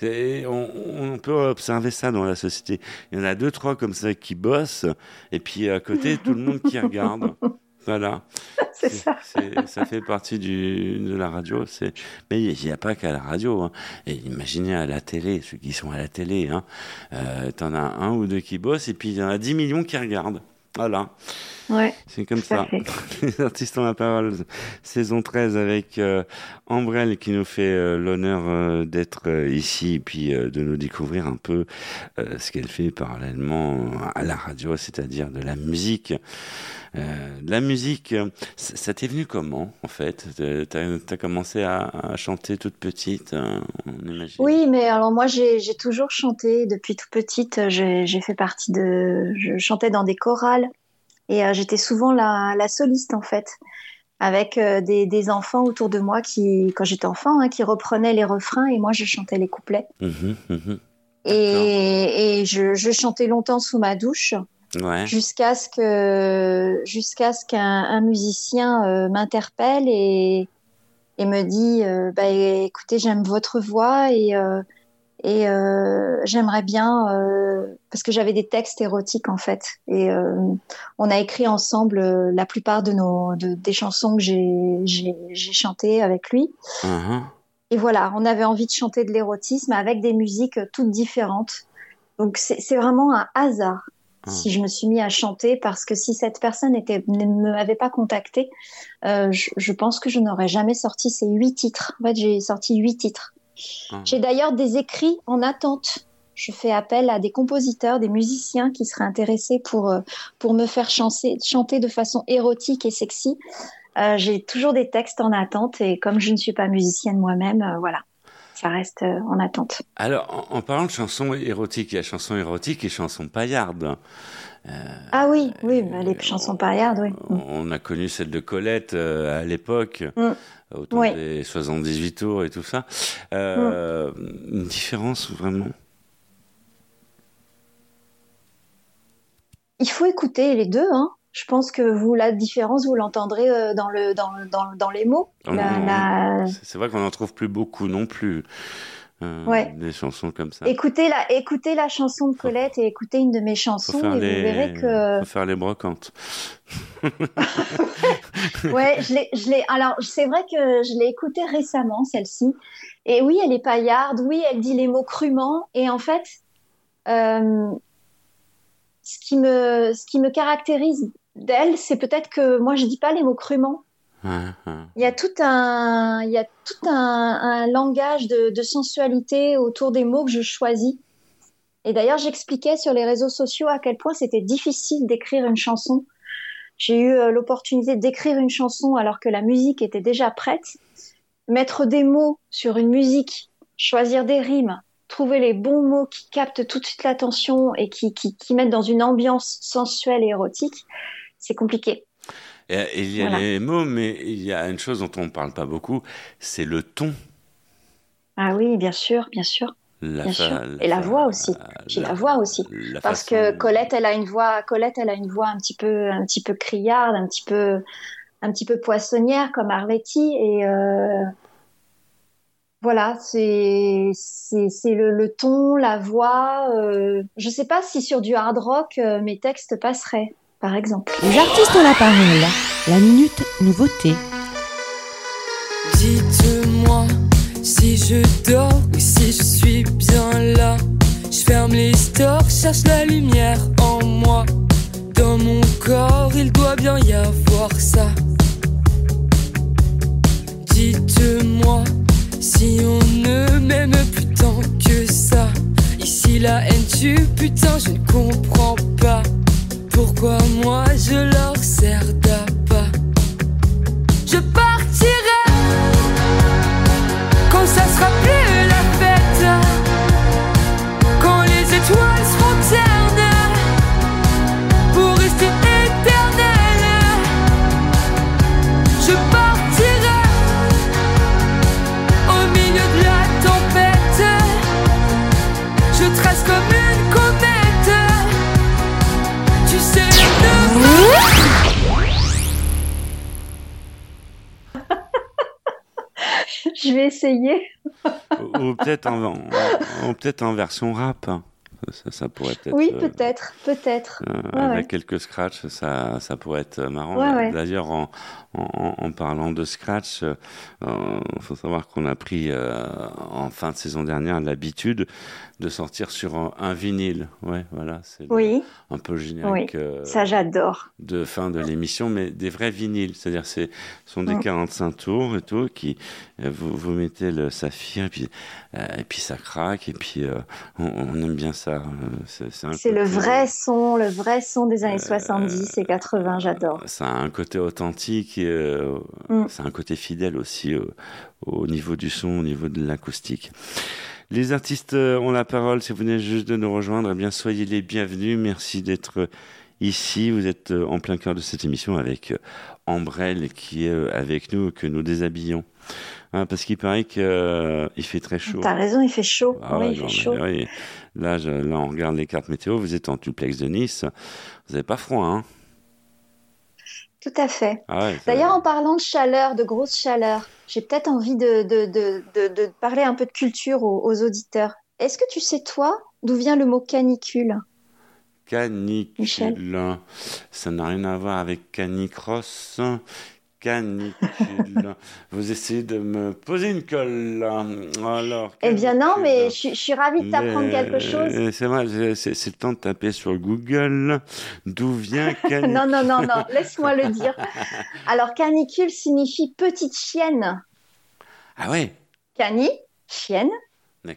On peut observer ça dans la société. Il y en a deux, trois comme ça qui bossent, et puis à côté, tout le monde qui regarde. Voilà.
C'est ça.
ça fait partie du, de la radio. Mais il n'y a pas qu'à la radio. hein. Et imaginez à la télé, ceux qui sont à la télé, hein. Euh, t'en as un ou deux qui bossent, et puis il y en a 10 millions qui regardent. Voilà.
Ouais.
C'est comme ça. Les artistes ont la parole. Saison 13 avec euh, Ambrelle qui nous fait euh, l'honneur euh, d'être euh, ici et puis de nous découvrir un peu ce qu'elle fait parallèlement à la radio, c'est-à-dire de la musique. Euh, de la musique, euh, ça t'est venu comment en fait? T'as as commencé à, à chanter toute petite, euh, on imagine?
Oui, mais alors moi j'ai toujours chanté depuis tout petite. J'ai fait partie de, je chantais dans des chorales et euh, j'étais souvent la, la soliste en fait, avec euh, des, des enfants autour de moi qui, quand j'étais enfant, hein, qui reprenaient les refrains et moi je chantais les couplets.
Mhm, mhm.
Et, et je, je chantais longtemps sous ma douche
Ouais.
jusqu'à ce que jusqu'à ce qu'un un musicien euh, m'interpelle et et me dit euh, bah écoutez j'aime votre voix et euh, et j'aimerais bien parce que j'avais des textes érotiques en fait et on a écrit ensemble la plupart de nos de- des chansons que j'ai chantées avec lui
Mhm.
et voilà, on avait envie de chanter de l'érotisme avec des musiques toutes différentes. Donc c'est vraiment un hasard
Ah.
si je me suis mis à chanter parce que si cette personne était, ne m'avait pas contacté, euh, je, je pense que je n'aurais jamais sorti ces huit titres. En fait, j'ai sorti huit titres.
Ah.
J'ai d'ailleurs des écrits en attente. Je fais appel à des compositeurs, des musiciens qui seraient intéressés pour, euh, pour me faire chanter, chanter de façon érotique et sexy. Euh, j'ai toujours des textes en attente et comme je ne suis pas musicienne moi-même, euh, voilà, ça reste euh, en attente.
Alors, en, en parlant de chansons érotiques, il y a chansons érotiques et chansons paillardes.
Ah oui, oui, bah, les chansons paillardes, oui.
On a connu celle de Colette euh, à l'époque,
Mm.
au temps
Oui.
des 78 tours et tout ça. Euh, Une différence vraiment?
Il faut écouter les deux, hein. Je pense que vous, la différence, vous l'entendrez euh, dans, le, dans, dans, dans les mots. La- la-
C'est vrai qu'on n'en trouve plus beaucoup non plus. euh,
Ouais.
Des chansons comme ça.
Écoutez, la, écoutez la chanson de Colette et écoutez une de mes chansons et
les...
vous verrez que...
faut faire les brocantes.
Ouais, je l'ai, je l'ai. Alors, c'est vrai que je l'ai écoutée récemment, celle-ci. Et oui, elle est paillarde. Oui, elle dit les mots crûment. Et en fait, euh, ce qui me, ce qui me caractérise d'elle, c'est peut-être que moi, je dis pas les mots crûment.
Ouais, ouais.
Il y a tout un, il y a tout un, un langage de, de sensualité autour des mots que je choisis. Et d'ailleurs, j'expliquais sur les réseaux sociaux à quel point c'était difficile d'écrire une chanson. J'ai eu euh, l'opportunité d'écrire une chanson alors que la musique était déjà prête. Mettre des mots sur une musique, choisir des rimes, trouver les bons mots qui captent tout de suite l'attention et qui, qui, qui mettent dans une ambiance sensuelle et érotique, c'est compliqué.
Et, et il y a
Voilà.
les mots, mais il y a une chose dont on ne parle pas beaucoup, c'est le ton.
Ah oui, bien sûr, bien sûr.
La
Bien
fa-
sûr. Et la voix aussi. J'ai la voix aussi.
la
Parce
façon-
que Colette, elle a une voix, Colette, elle a une voix un petit peu, un petit peu criarde, un petit peu, un petit peu poissonnière comme Arletty. Et euh, voilà, c'est, c'est, c'est le, le ton, la voix. Euh, je sais pas si sur du hard rock, euh, mes textes passeraient, par exemple.
Les artistes ont la parole. La minute nouveauté.
Dites-moi si je dors ou si je suis bien là. Je ferme les stores, cherche la lumière en moi. Dans mon corps, il doit bien y avoir ça. Dites-moi si on ne m'aime plus tant que ça. Ici la haine tue, putain, je ne comprends pas. Pourquoi moi je leur sers d'appât Je partirai. Quand ça sera plus
essayer.
ou ou peut-être en, version rap. Ça, ça pourrait peut-être.
Oui,
euh,
peut-être, peut-être.
euh,
Ouais,
avec
ouais.
quelques scratchs, ça, ça pourrait être marrant.
Ouais.
D'ailleurs, en, en, en parlant de scratch, il faut savoir qu'on a pris euh, en fin de saison dernière l'habitude de sortir sur un, un vinyle. Ouais, voilà, c'est
Oui,
un peu le générique
oui.
euh,
Ça, j'adore.
de fin de l'émission, mais des vrais vinyles. C'est-à-dire, c'est ce sont des
Mm.
45 tours et tout, qui euh, vous, vous mettez le saphir, et puis, euh, et puis ça craque, et puis on, on aime bien ça. C'est
le vrai son, le vrai son des années 70 et 80, j'adore.
Ça a un côté authentique, et,
Mm.
ça a un côté fidèle aussi au niveau du son, au niveau de l'acoustique. Les artistes euh, ont la parole. Si vous venez juste de nous rejoindre, eh bien soyez les bienvenus. Merci d'être ici. Vous êtes euh, en plein cœur de cette émission avec euh, Ambrelle qui est euh, avec nous, que nous déshabillons. Hein, parce qu'il paraît qu'il fait très chaud.
T'as raison, il fait chaud.
Ah
oui, il fait chaud.
oui. Là, je- là, on regarde les cartes météo. Vous êtes en duplex de Nice. Vous n'avez pas froid, hein?
Tout à fait.
Ah ouais,
D'ailleurs, en parlant de chaleur, de grosse chaleur, j'ai peut-être envie de, de, de, de, de parler un peu de culture aux, aux auditeurs. Est-ce que tu sais, toi, d'où vient le mot canicule?
Canicule.
Michel?
Ça n'a rien à voir avec canicross. Canicule. Vous essayez de me poser une colle. là. Alors,
Eh bien non, mais je, je suis ravie de t'apprendre quelque chose.
euh, C'est vrai, c'est le temps de taper sur Google. D'où vient canicule
Non, non, non, non, laisse-moi le dire. Alors, canicule signifie petite chienne.
Ah ouais,
Cani, chienne,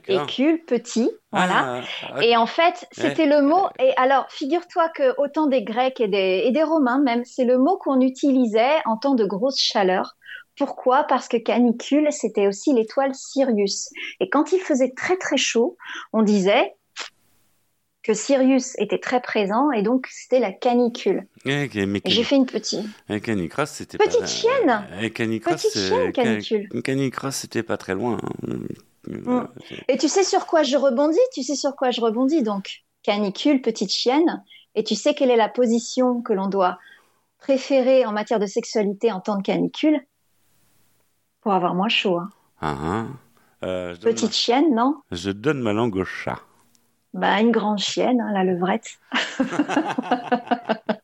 et cul, petit, voilà.
Ah,
Et en fait, c'était le mot. Et alors, figure-toi que autant des Grecs et des, et des Romains même, c'est le mot qu'on utilisait en temps de grosse chaleur. Pourquoi? Parce que canicule, c'était aussi l'étoile Sirius. Et quand il faisait très très chaud, on disait que Sirius était très présent et donc c'était la canicule.
mais
Et j'ai fait une petite.
Et Canicross, c'était
Petite
pas...
chienne
Et Canicross,
Petite
c'est-
chienne,
Ca-
canicule.
Canicross, c'était pas très loin. hein.
Mm. Et tu sais sur quoi je rebondis? Tu sais sur quoi je rebondis donc? Canicule, petite chienne. Et tu sais quelle est la position que l'on doit préférer en matière de sexualité en temps de canicule? Pour avoir moins chaud. hein.
Ah, hein. Euh,
Petite chienne, non?
Je donne ma langue au chat.
Bah une grande chienne, hein, la levrette.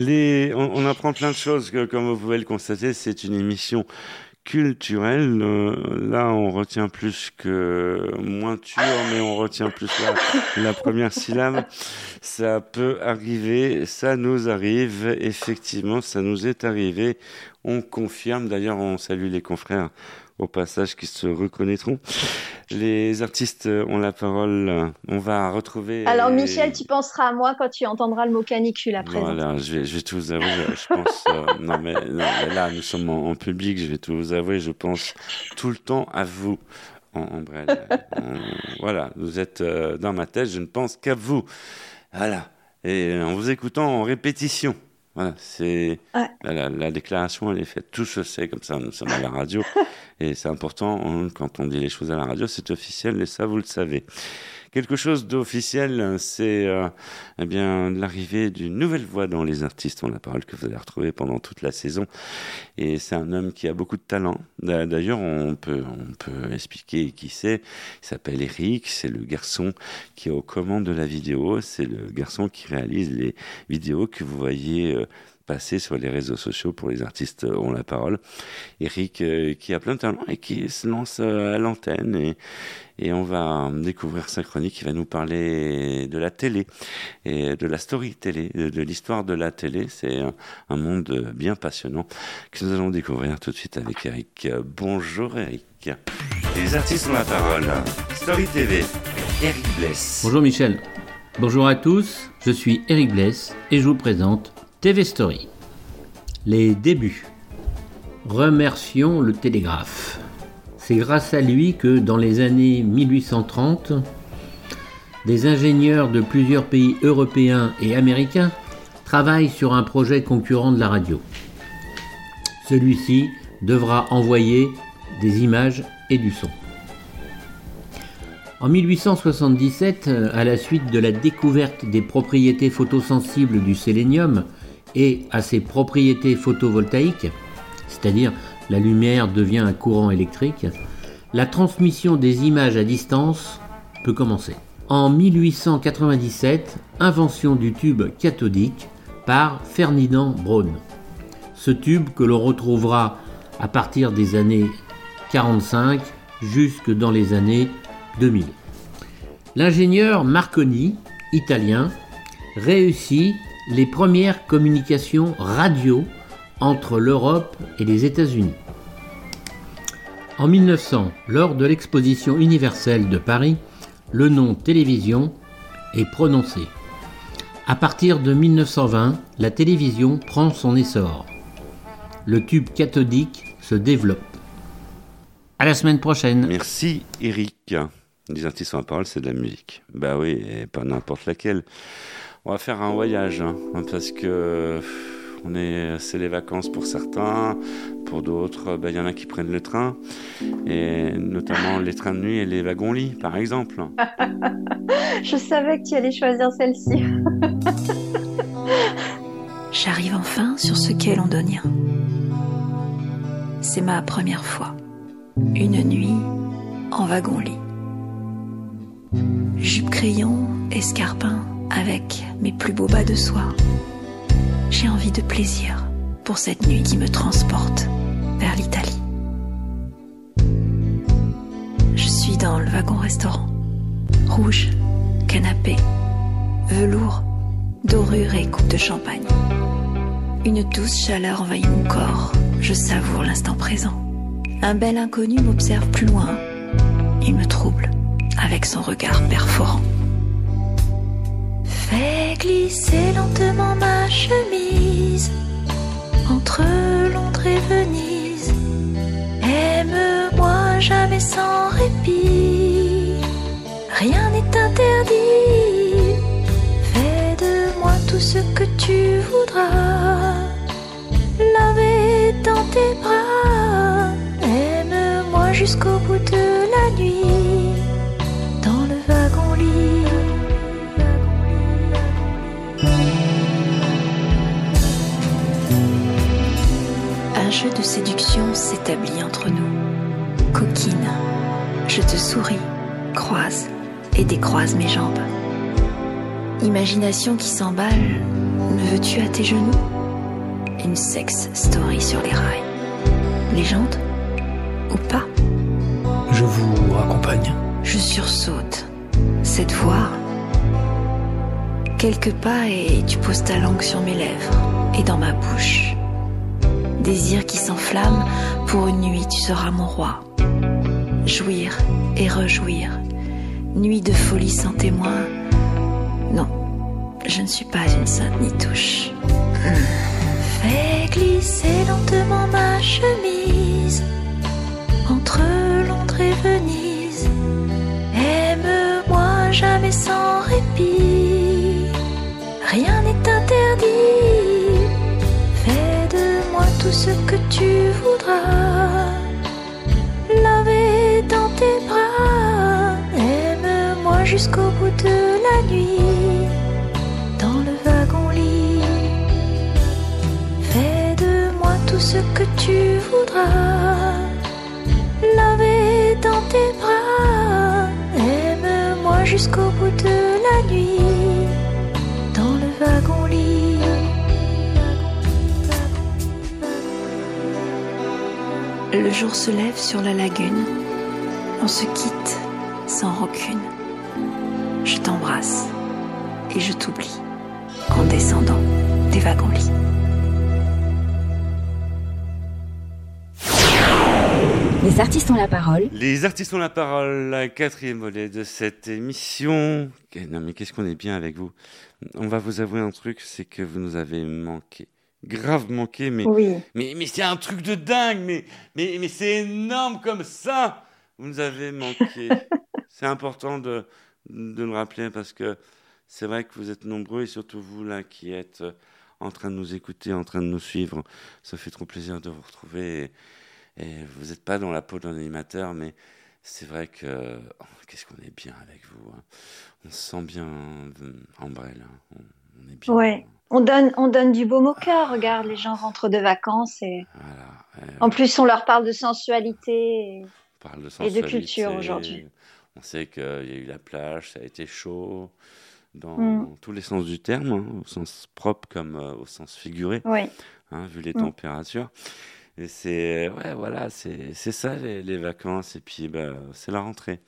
Les... On, on apprend plein de choses, que, comme vous pouvez le constater, c'est une émission culturelle. Euh, là, on retient plus que moins tur, mais on retient plus la première syllabe. Ça peut arriver, ça nous arrive, effectivement, ça nous est arrivé. On confirme, d'ailleurs, on salue les confrères au passage qui se reconnaîtront. Les artistes ont la parole. On va retrouver.
Alors Michel, tu penseras à moi quand tu entendras le mot canicule après.
Voilà, je vais, je vais tout vous avouer, je, pense. euh, non, mais, non, mais là, nous sommes en, en public, je vais tout vous avouer, je pense tout le temps à vous. En, en bref, on- voilà, vous êtes euh, dans ma tête, je ne pense qu'à vous. Voilà. Et en vous écoutant en répétition. Voilà, c'est
Ouais.
la, la déclaration, elle est faite. Tout se sait comme ça. Nous sommes à la radio et c'est important on- quand on dit les choses à la radio, c'est officiel et ça vous le savez. Quelque chose d'officiel, c'est euh, eh l'arrivée d'une nouvelle voix dans les artistes ont la parole que vous allez retrouver pendant toute la saison. Et c'est un homme qui a beaucoup de talent. D'a- D'ailleurs, on peut on peut expliquer qui c'est. Il s'appelle Eric. C'est le garçon qui est aux commandes de la vidéo. C'est le garçon qui réalise les vidéos que vous voyez euh, passer sur les réseaux sociaux pour les artistes ont la parole. Eric qui a plein de talents et qui se lance à l'antenne et, et on va découvrir sa qui va nous parler de la télé et de la story télé, de l'histoire de la télé. C'est un monde bien passionnant que nous allons découvrir tout de suite avec Eric. Bonjour Eric. Les artistes ont la parole. Story TV, Eric Bless.
Bonjour Michel. Bonjour à tous, je suis Eric Bless et je vous présente TV Story. Les débuts. Remercions le télégraphe. C'est grâce à lui que dans les années 1830, des ingénieurs de plusieurs pays européens et américains travaillent sur un projet concurrent de la radio. Celui-ci devra envoyer des images et du son. En 1877, à la suite de la découverte des propriétés photosensibles du sélénium et à ses propriétés photovoltaïques, c'est-à-dire la lumière devient un courant électrique, la transmission des images à distance peut commencer. En 1897, invention du tube cathodique par Ferdinand Braun. Ce tube que l'on retrouvera à partir des années 45 jusque dans les années 2000. L'ingénieur Marconi, italien, réussit les premières communications radio entre l'Europe et les États-Unis. En 1900, lors de l'exposition universelle de Paris, le nom télévision est prononcé. À partir de 1920, la télévision prend son essor. Le tube cathodique se développe. À la semaine prochaine.
Merci Eric. Les artistes en parole, c'est de la musique. Bah oui, pas n'importe laquelle. On va faire un voyage, hein, parce que on est, c'est les vacances pour certains, pour d'autres, bah, il y en a qui prennent le train, et notamment les trains de nuit et les wagons-lits, par exemple.
Je savais que tu allais choisir celle-ci.
J'arrive enfin sur ce qu'est londonien. C'est ma première fois. Une nuit en wagon-lit. Jupe crayon, escarpin, avec mes plus beaux bas de soie. J'ai envie de plaisir pour cette nuit qui me transporte vers l'Italie. Je suis dans le wagon-restaurant. Rouge, canapé, velours, dorure et coupe de champagne. Une douce chaleur envahit mon corps. Je savoure l'instant présent. Un bel inconnu m'observe plus loin. Il me trouble avec son regard perforant. Fais glisser lentement ma chemise entre Londres et Venise. Aime-moi jamais sans répit. Rien n'est interdit. Fais de moi tout ce que tu voudras. Laver dans tes bras. Aime-moi jusqu'au bout de la nuit. Jeu de séduction s'établit entre nous. Coquine, je te souris, croise et décroise mes jambes. Imagination qui s'emballe, me veux-tu à tes genoux? Une sex story sur les rails. Légende Ou pas?
Je vous raccompagne.
Je sursaute. Cette voix. Quelques pas et tu poses ta langue sur mes lèvres et dans ma bouche. Désir qui s'enflamme, pour une nuit tu seras mon roi. Jouir et rejouir. Nuit de folie sans témoin. Non, je ne suis pas une sainte ni touche. Fais glisser lentement ma chemise entre Londres et Venise. Aime-moi jamais sans répit. Rien n'est interdit. Tout ce que tu voudras. Laver dans tes bras. Aime-moi jusqu'au bout de la nuit. Dans le wagon-lit. Fais de moi tout ce que tu voudras. Laver dans tes bras. Aime-moi jusqu'au bout de la nuit. Jour se lève sur la lagune. On se quitte sans rancune. Je t'embrasse et je t'oublie en descendant des wagons-lits.
Les artistes ont la parole.
Les artistes ont la parole, la quatrième volet de cette émission. Non mais qu'est-ce qu'on est bien avec vous? On va vous avouer un truc, c'est que vous nous avez manqué. Grave manqué, mais,
Oui.
mais, mais c'est un truc de dingue, mais, mais, mais c'est énorme comme ça. Vous nous avez manqué. c'est important de, de le rappeler parce que c'est vrai que vous êtes nombreux et surtout vous là qui êtes euh, en train de nous écouter, en train de nous suivre. Ça fait trop plaisir de vous retrouver. Et, et vous n'êtes pas dans la peau d'un animateur, mais c'est vrai que oh, qu'est-ce qu'on est bien avec vous. hein. On se sent bien euh, en brel. hein. On, on est bien.
Ouais. On donne, on donne du baume au cœur. Regarde, les gens rentrent de vacances et
Voilà.
en plus on leur parle de sensualité. et-
parle de
et de
sensualité.
culture aujourd'hui.
On sait qu'il y a eu la plage, ça a été chaud dans
Mm.
tous les sens du terme, hein, au sens propre comme euh, au sens figuré,
Oui.
hein, vu les
Mm.
températures. Et c'est ouais, voilà, c'est c'est ça les, les vacances et puis bah, c'est la rentrée.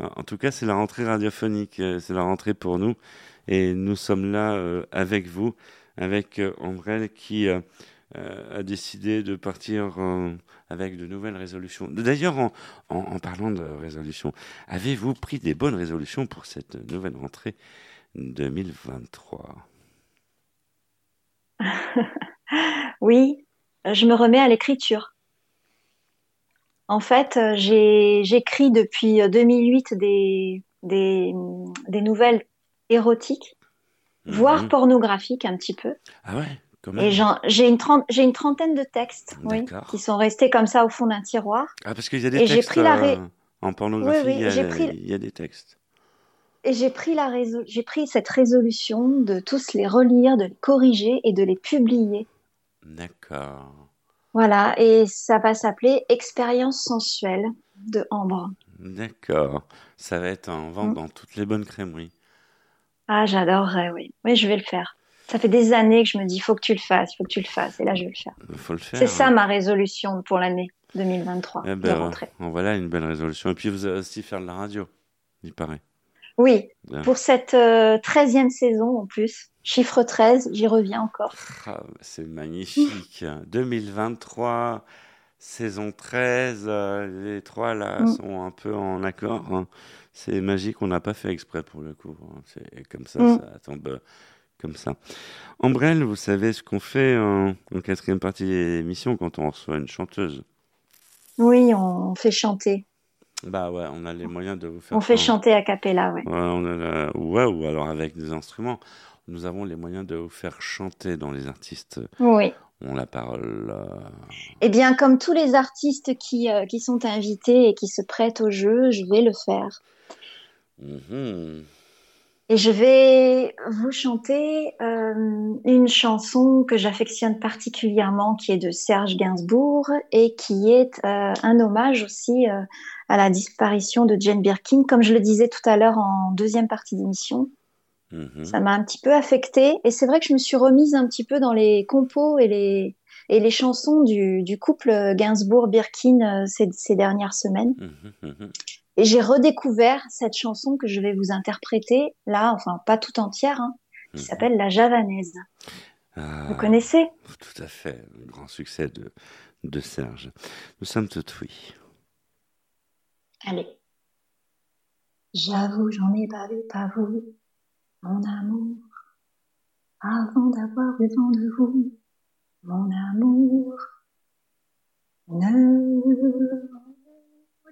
En en tout cas, c'est la rentrée radiophonique, euh, c'est la rentrée pour nous et nous sommes là euh, avec vous, avec euh, qui euh, euh, a décidé de partir avec de nouvelles résolutions. D'ailleurs, en, parlant de résolutions, avez-vous pris des bonnes résolutions pour cette nouvelle rentrée 2023
Oui, je me remets à l'écriture. En fait, j'écris depuis euh, 2008 des, des, des nouvelles érotiques, voire
Mhm.
pornographiques un petit peu.
Ah ouais.
Et j'ai une, j'ai une trentaine de textes oui, qui sont restés comme ça au fond d'un tiroir.
Ah, parce qu'il y a des
Et
textes
pris la ré-
euh, en pornographie,
Oui, oui,
il, y a,
j'ai pris-
il y a des textes.
Et j'ai pris, la réso- j'ai pris cette résolution de tous les relire, de les corriger et de les publier.
D'accord.
Voilà, et ça va s'appeler Expérience sensuelle de Ambre.
D'accord. Ça va être en vente
Mm.
dans toutes les bonnes crèmeries.
Ah, j'adorerais, oui. Oui, je vais le faire. Ça fait des années que je me dis, il faut que tu le fasses, il faut que tu le fasses. Et là, je vais le faire.
Il faut le faire.
C'est ça ma résolution pour l'année 2023
Eh
de
ben,
rentrée.
voilà une belle résolution. Et puis vous allez aussi faire de la radio, il paraît.
Oui,
Bien.
pour cette euh, 13e saison en plus, chiffre 13, j'y reviens encore.
Ah, c'est magnifique. 2023, saison 13, euh, les trois là
Mm.
sont un peu en accord. hein. C'est magique, on n'a pas fait exprès pour le coup. hein. C'est comme ça,
Mm.
ça tombe euh, comme ça. Ambrelle, vous savez ce qu'on fait en, en quatrième partie de l'émission quand on reçoit une chanteuse?
Oui, on fait chanter.
Bah ouais, on a les moyens de vous faire
On fait
chan-
chanter a cappella, ouais.
Ouais, on a la- ouais, ou alors avec des instruments. Nous avons les moyens de vous faire chanter dans les artistes
Oui.
ont la parole. euh,
Eh bien, comme tous les artistes qui, euh, qui sont invités et qui se prêtent au jeu, je vais le faire.
Mhm.
Et je vais vous chanter euh, une chanson que j'affectionne particulièrement, qui est de Serge Gainsbourg et qui est euh, un hommage aussi euh, à la disparition de Jane Birkin. Comme je le disais tout à l'heure en deuxième partie d'émission,
Mhm.
ça m'a un petit peu affectée. Et c'est vrai que je me suis remise un petit peu dans les compos et les, et les chansons du, du couple Gainsbourg-Birkin ces, ces dernières semaines.
Mhm, mhm.
Et j'ai redécouvert cette chanson que je vais vous interpréter là, enfin pas tout entière, hein, qui
Mhm.
s'appelle La Javanaise.
Ah,
Vous connaissez?
Tout à fait, le grand succès de, de Serge. Nous sommes tout oui.
Allez. J'avoue, j'en ai bavé, pas vous, mon amour, avant d'avoir eu vent de vous, mon amour. Ne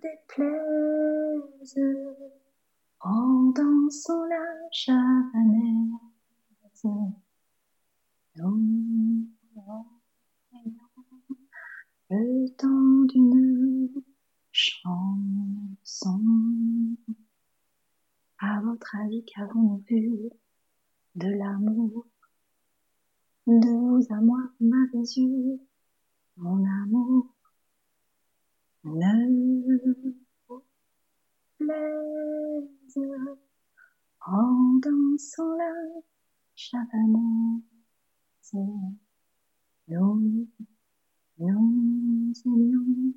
déplaise en dansant la javanaise. Le temps d'une chanson. À votre avis, qu'avons-nous vu de l'amour? De vous à moi, m'avez eu, mon amour. Ne vous plaise en dansant la javanaise. Nous, nous aimions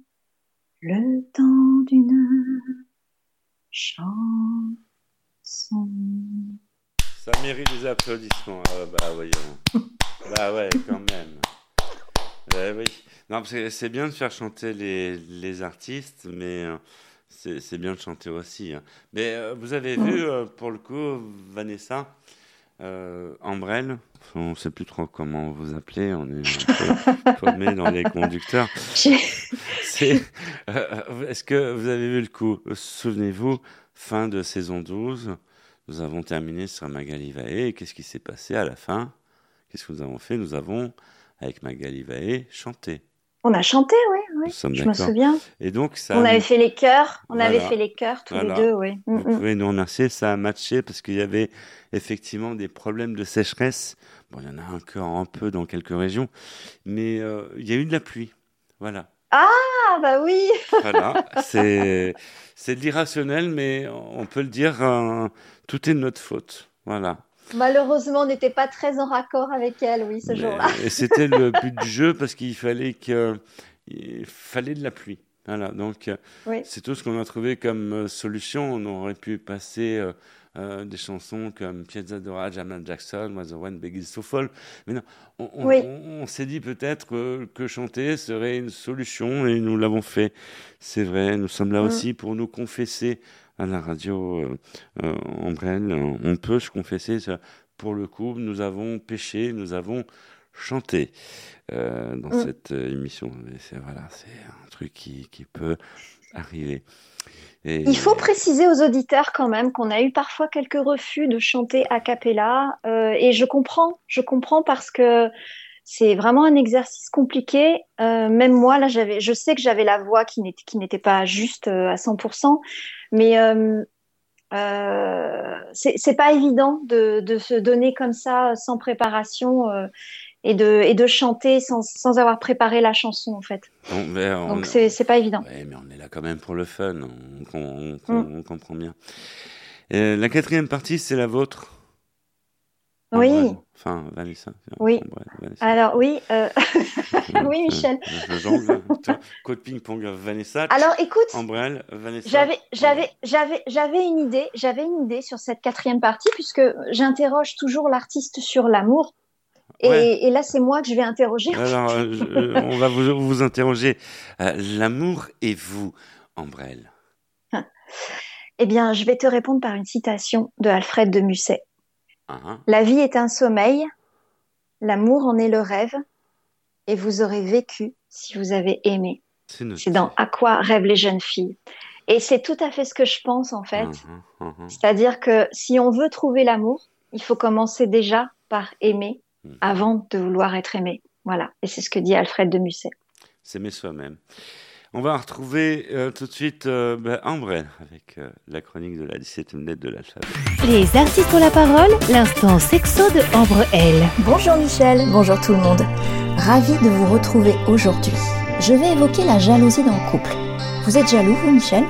Le temps d'une chanson.
Ça mérite des applaudissements. Ah, bah voyons. bah ouais, quand même. Ouais, oui. Non, parce que c'est bien de faire chanter les, les artistes, mais euh, c'est c'est bien de chanter aussi. hein. Mais euh, vous avez vu, euh, pour le coup, Vanessa, euh, Ambrelle, on ne sait plus trop comment vous appelez, on est un peu paumé dans les conducteurs. C'est, euh, Est-ce que vous avez vu le coup? Souvenez-vous, fin de saison 12, nous avons terminé sur Magali Vaé. Qu'est-ce qui s'est passé à la fin? Qu'est-ce que nous avons fait? Nous avons, avec Magali Vaé, chanté.
On a chanté, oui, oui. Je me souviens.
Et donc, ça.
On avait fait les chœurs. On avait fait les chœurs tous
Voilà.
les deux, oui. Mm,
Vous
mm.
pouvez nous remercier, ça a matché parce qu'il y avait effectivement des problèmes de sécheresse. Bon, il y en a encore un peu dans quelques régions, mais euh, il y a eu de la pluie. Voilà.
Ah, bah oui.
Voilà, c'est c'est de l'irrationnel, mais on peut le dire, euh, tout est de notre faute. Voilà.
Malheureusement, on n'était pas très en raccord avec elle, oui, ce jour-là.
Et c'était le but du jeu parce qu'il fallait que il fallait de la pluie. Voilà, donc
Oui.
c'est tout ce qu'on a trouvé comme euh, solution. On aurait pu passer euh, euh, des chansons comme Piazza Dora, Jamal Jackson, Was the One Begins to Fall. Mais non, on, on-
Oui.
on- on s'est dit peut-être que, que chanter serait une solution et nous l'avons fait. C'est vrai, nous sommes là
Mm.
aussi pour nous confesser à la radio euh, euh, Ambrelle. On peut se confesser. Pour le coup, nous avons péché, nous avons chanté euh, dans
Mm.
cette euh, émission. C'est voilà, un truc qui, qui peut arriver. Et
Il faut préciser aux auditeurs quand même qu'on a eu parfois quelques refus de chanter a cappella euh, et je comprends, je comprends parce que c'est vraiment un exercice compliqué. Euh, même moi là, j'avais, je sais que j'avais la voix qui n'était qui n'était pas juste euh, à 100%, mais euh, euh, c'est pas évident de, de se donner comme ça sans préparation euh, et de et de chanter sans sans avoir préparé la chanson en fait.
on- mais on-
Donc c'est c'est pas évident.
Ouais, mais on est là quand même pour le fun. On, on- on-
Mm.
on comprend bien. Et la quatrième partie, c'est la vôtre.
Oui.
Enfin, Vanessa.
Oui.
Vanessa.
Alors oui, euh, oui Michel.
Je jongle. Ping-pong, Vanessa.
Alors écoute,
Vanessa.
j'avais j'avais j'avais j'avais une idée, j'avais une idée sur cette quatrième partie puisque j'interroge toujours l'artiste sur l'amour. Et,
Ouais.
et là, c'est moi que je vais interroger.
Alors, euh, je- euh, on va vous, vous interroger. Euh, L'amour et vous, Ambrelle.
Eh bien, je vais te répondre par une citation de Alfred de Musset.
Hein
La vie est un sommeil, l'amour en est le rêve, et vous aurez vécu si vous avez aimé.
C'est
dans À quoi rêvent les jeunes filles. Et c'est tout à fait ce que je pense en fait.
Mhm, mhm.
C'est-à-dire que si on veut trouver l'amour, il faut commencer déjà par aimer
Mhm.
avant de vouloir être aimé. Voilà. Et c'est ce que dit Alfred de Musset.
S'aimer soi-même. On va retrouver euh, tout de suite euh, ben, Ambrelle avec euh, la chronique de la 17e lettre de l'alphabet.
Les artistes ont la parole, l'instant sexo de Ambre L.
Bonjour Michel, bonjour tout le monde. Ravi de vous retrouver aujourd'hui. Je vais évoquer la jalousie dans le couple. Vous êtes jaloux, vous Michel?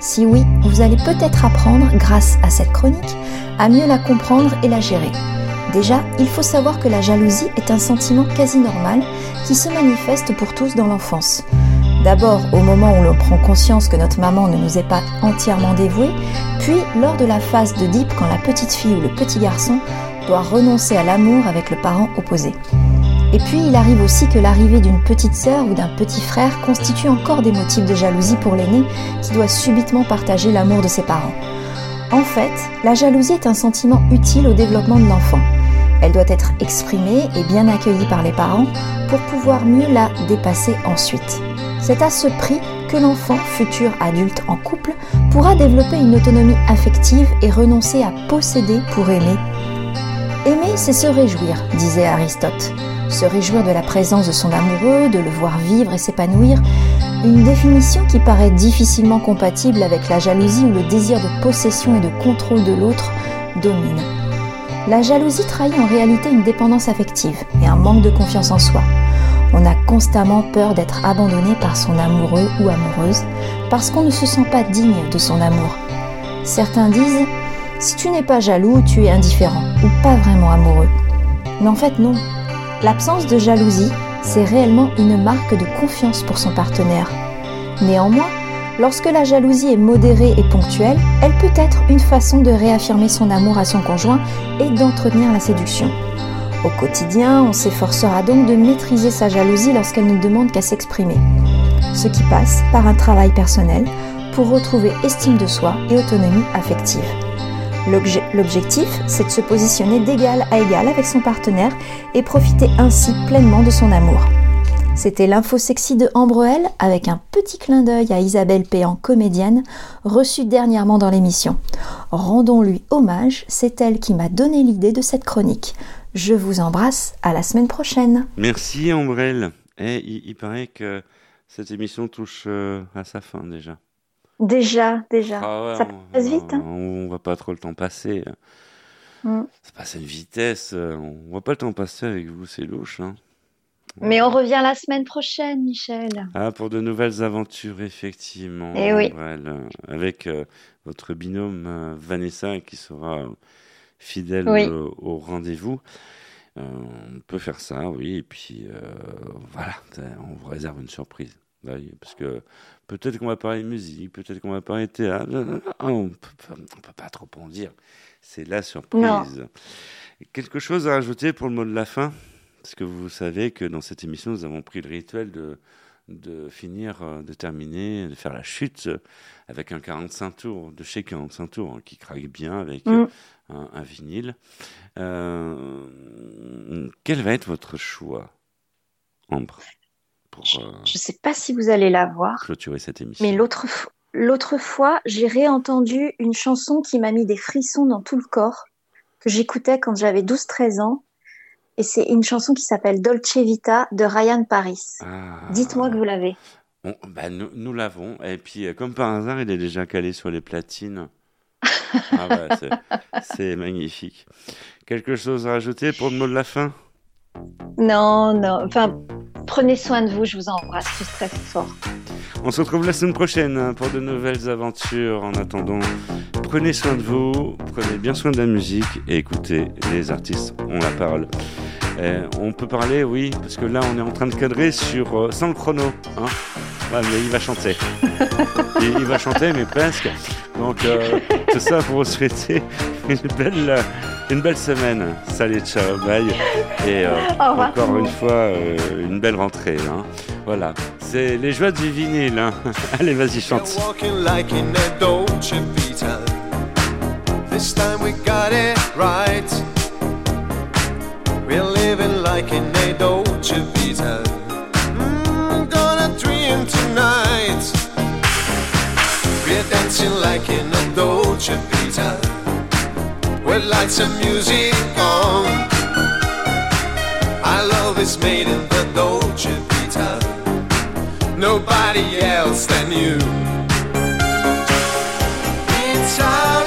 Si oui, vous allez peut-être apprendre, grâce à cette chronique, à mieux la comprendre et la gérer. Déjà, il faut savoir que la jalousie est un sentiment quasi normal qui se manifeste pour tous dans l'enfance. D'abord au moment où l'on prend conscience que notre maman ne nous est pas entièrement dévouée, puis lors de la phase de dip quand la petite fille ou le petit garçon doit renoncer à l'amour avec le parent opposé. Et puis il arrive aussi que l'arrivée d'une petite sœur ou d'un petit frère constitue encore des motifs de jalousie pour l'aîné qui doit subitement partager l'amour de ses parents. En fait, la jalousie est un sentiment utile au développement de l'enfant. Elle doit être exprimée et bien accueillie par les parents pour pouvoir mieux la dépasser ensuite. C'est à ce prix que l'enfant, futur adulte en couple, pourra développer une autonomie affective et renoncer à posséder pour aimer. Aimer, c'est se réjouir, disait Aristote. Se réjouir de la présence de son amoureux, de le voir vivre et s'épanouir, une définition qui paraît difficilement compatible avec la jalousie où le désir de possession et de contrôle de l'autre domine. La jalousie trahit en réalité une dépendance affective et un manque de confiance en soi. On a constamment peur d'être abandonné par son amoureux ou amoureuse parce qu'on ne se sent pas digne de son amour. Certains disent si tu n'es pas jaloux, tu es indifférent ou pas vraiment amoureux. Mais en fait non. L'absence de jalousie, c'est réellement une marque de confiance pour son partenaire. Néanmoins, lorsque la jalousie est modérée et ponctuelle, elle peut être une façon de réaffirmer son amour à son conjoint et d'entretenir la séduction. Au quotidien, on s'efforcera donc de maîtriser sa jalousie lorsqu'elle ne demande qu'à s'exprimer. Ce qui passe par un travail personnel pour retrouver estime de soi et autonomie affective. L'objectif, c'est de se positionner d'égal à égal avec son partenaire et profiter ainsi pleinement de son amour. C'était l'info sexy de Ambroel avec un petit clin d'œil à Isabelle Péan, comédienne, reçue dernièrement dans l'émission. Rendons-lui hommage, c'est elle qui m'a donné l'idée de cette chronique. Je vous embrasse, à la semaine prochaine.
Merci Ambrelle. Et il, paraît que cette émission touche euh, à sa fin déjà.
Déjà, déjà.
Ah
ça passe vite. Hein.
On voit pas trop le temps passer. Mm. Ça passe à une vitesse. Euh, on voit pas le temps passer avec vous, c'est louche. Hein.
Mais on revient la semaine prochaine, Michel.
Ah, pour de nouvelles aventures, effectivement.
Et eh oui.
avec euh, votre binôme Vanessa qui sera fidèle au, rendez-vous. on peut faire ça, oui. Et puis, voilà, on vous réserve une surprise. Bah parce que peut-être qu'on va parler musique, peut-être qu'on va parler théâtre. On ne peut pas trop en dire. C'est la surprise. Quelque chose à rajouter pour le mot de la fin? Parce que vous savez que dans cette émission, nous avons pris le rituel de, de finir, euh, de terminer, de faire la chute avec un 45 tours, de chez 45 tours, hein, qui craque bien avec mm. Un, vinyle. Euh, quel va être votre choix, Ambre
je ne sais pas si vous allez la voir.
Clôturer cette émission.
Mais l'autre, l'autre fois, j'ai réentendu une chanson qui m'a mis des frissons dans tout le corps, que j'écoutais quand j'avais 12-13 ans. Et c'est une chanson qui s'appelle Dolce Vita de Ryan Paris. Ah. Dites-moi que vous l'avez.
bah, nous, nous l'avons. Et puis, euh, comme par hasard, il est déjà calé sur les platines. ah ouais, c'est magnifique. Quelque chose à rajouter pour le mot de la fin?
Non, non. Enfin, Prenez soin de vous, je vous embrasse tous très fort.
On se retrouve la semaine prochaine hein, pour de nouvelles aventures. En attendant, prenez soin de vous, prenez bien soin de la musique et écoutez, les artistes ont la parole. Eh, on peut parler, oui, parce que là on est en train de cadrer sur euh, sans le chrono. Hein. mais il va chanter. il, va chanter, mais presque. Donc euh, c'est ça pour vous souhaiter une belle une belle semaine. Salut, ciao, bye. Et euh, encore une fois, euh, une belle rentrée. Hein. Voilà, c'est les joies du vinyle. Hein. Allez, vas-y, chante. This time we got it right. Like in a Dolce Vita. Mm, gonna dream tonight. We're dancing like in a Dolce Vita with lights and music on. Our love is made in the Dolce Vita. Nobody else than you. like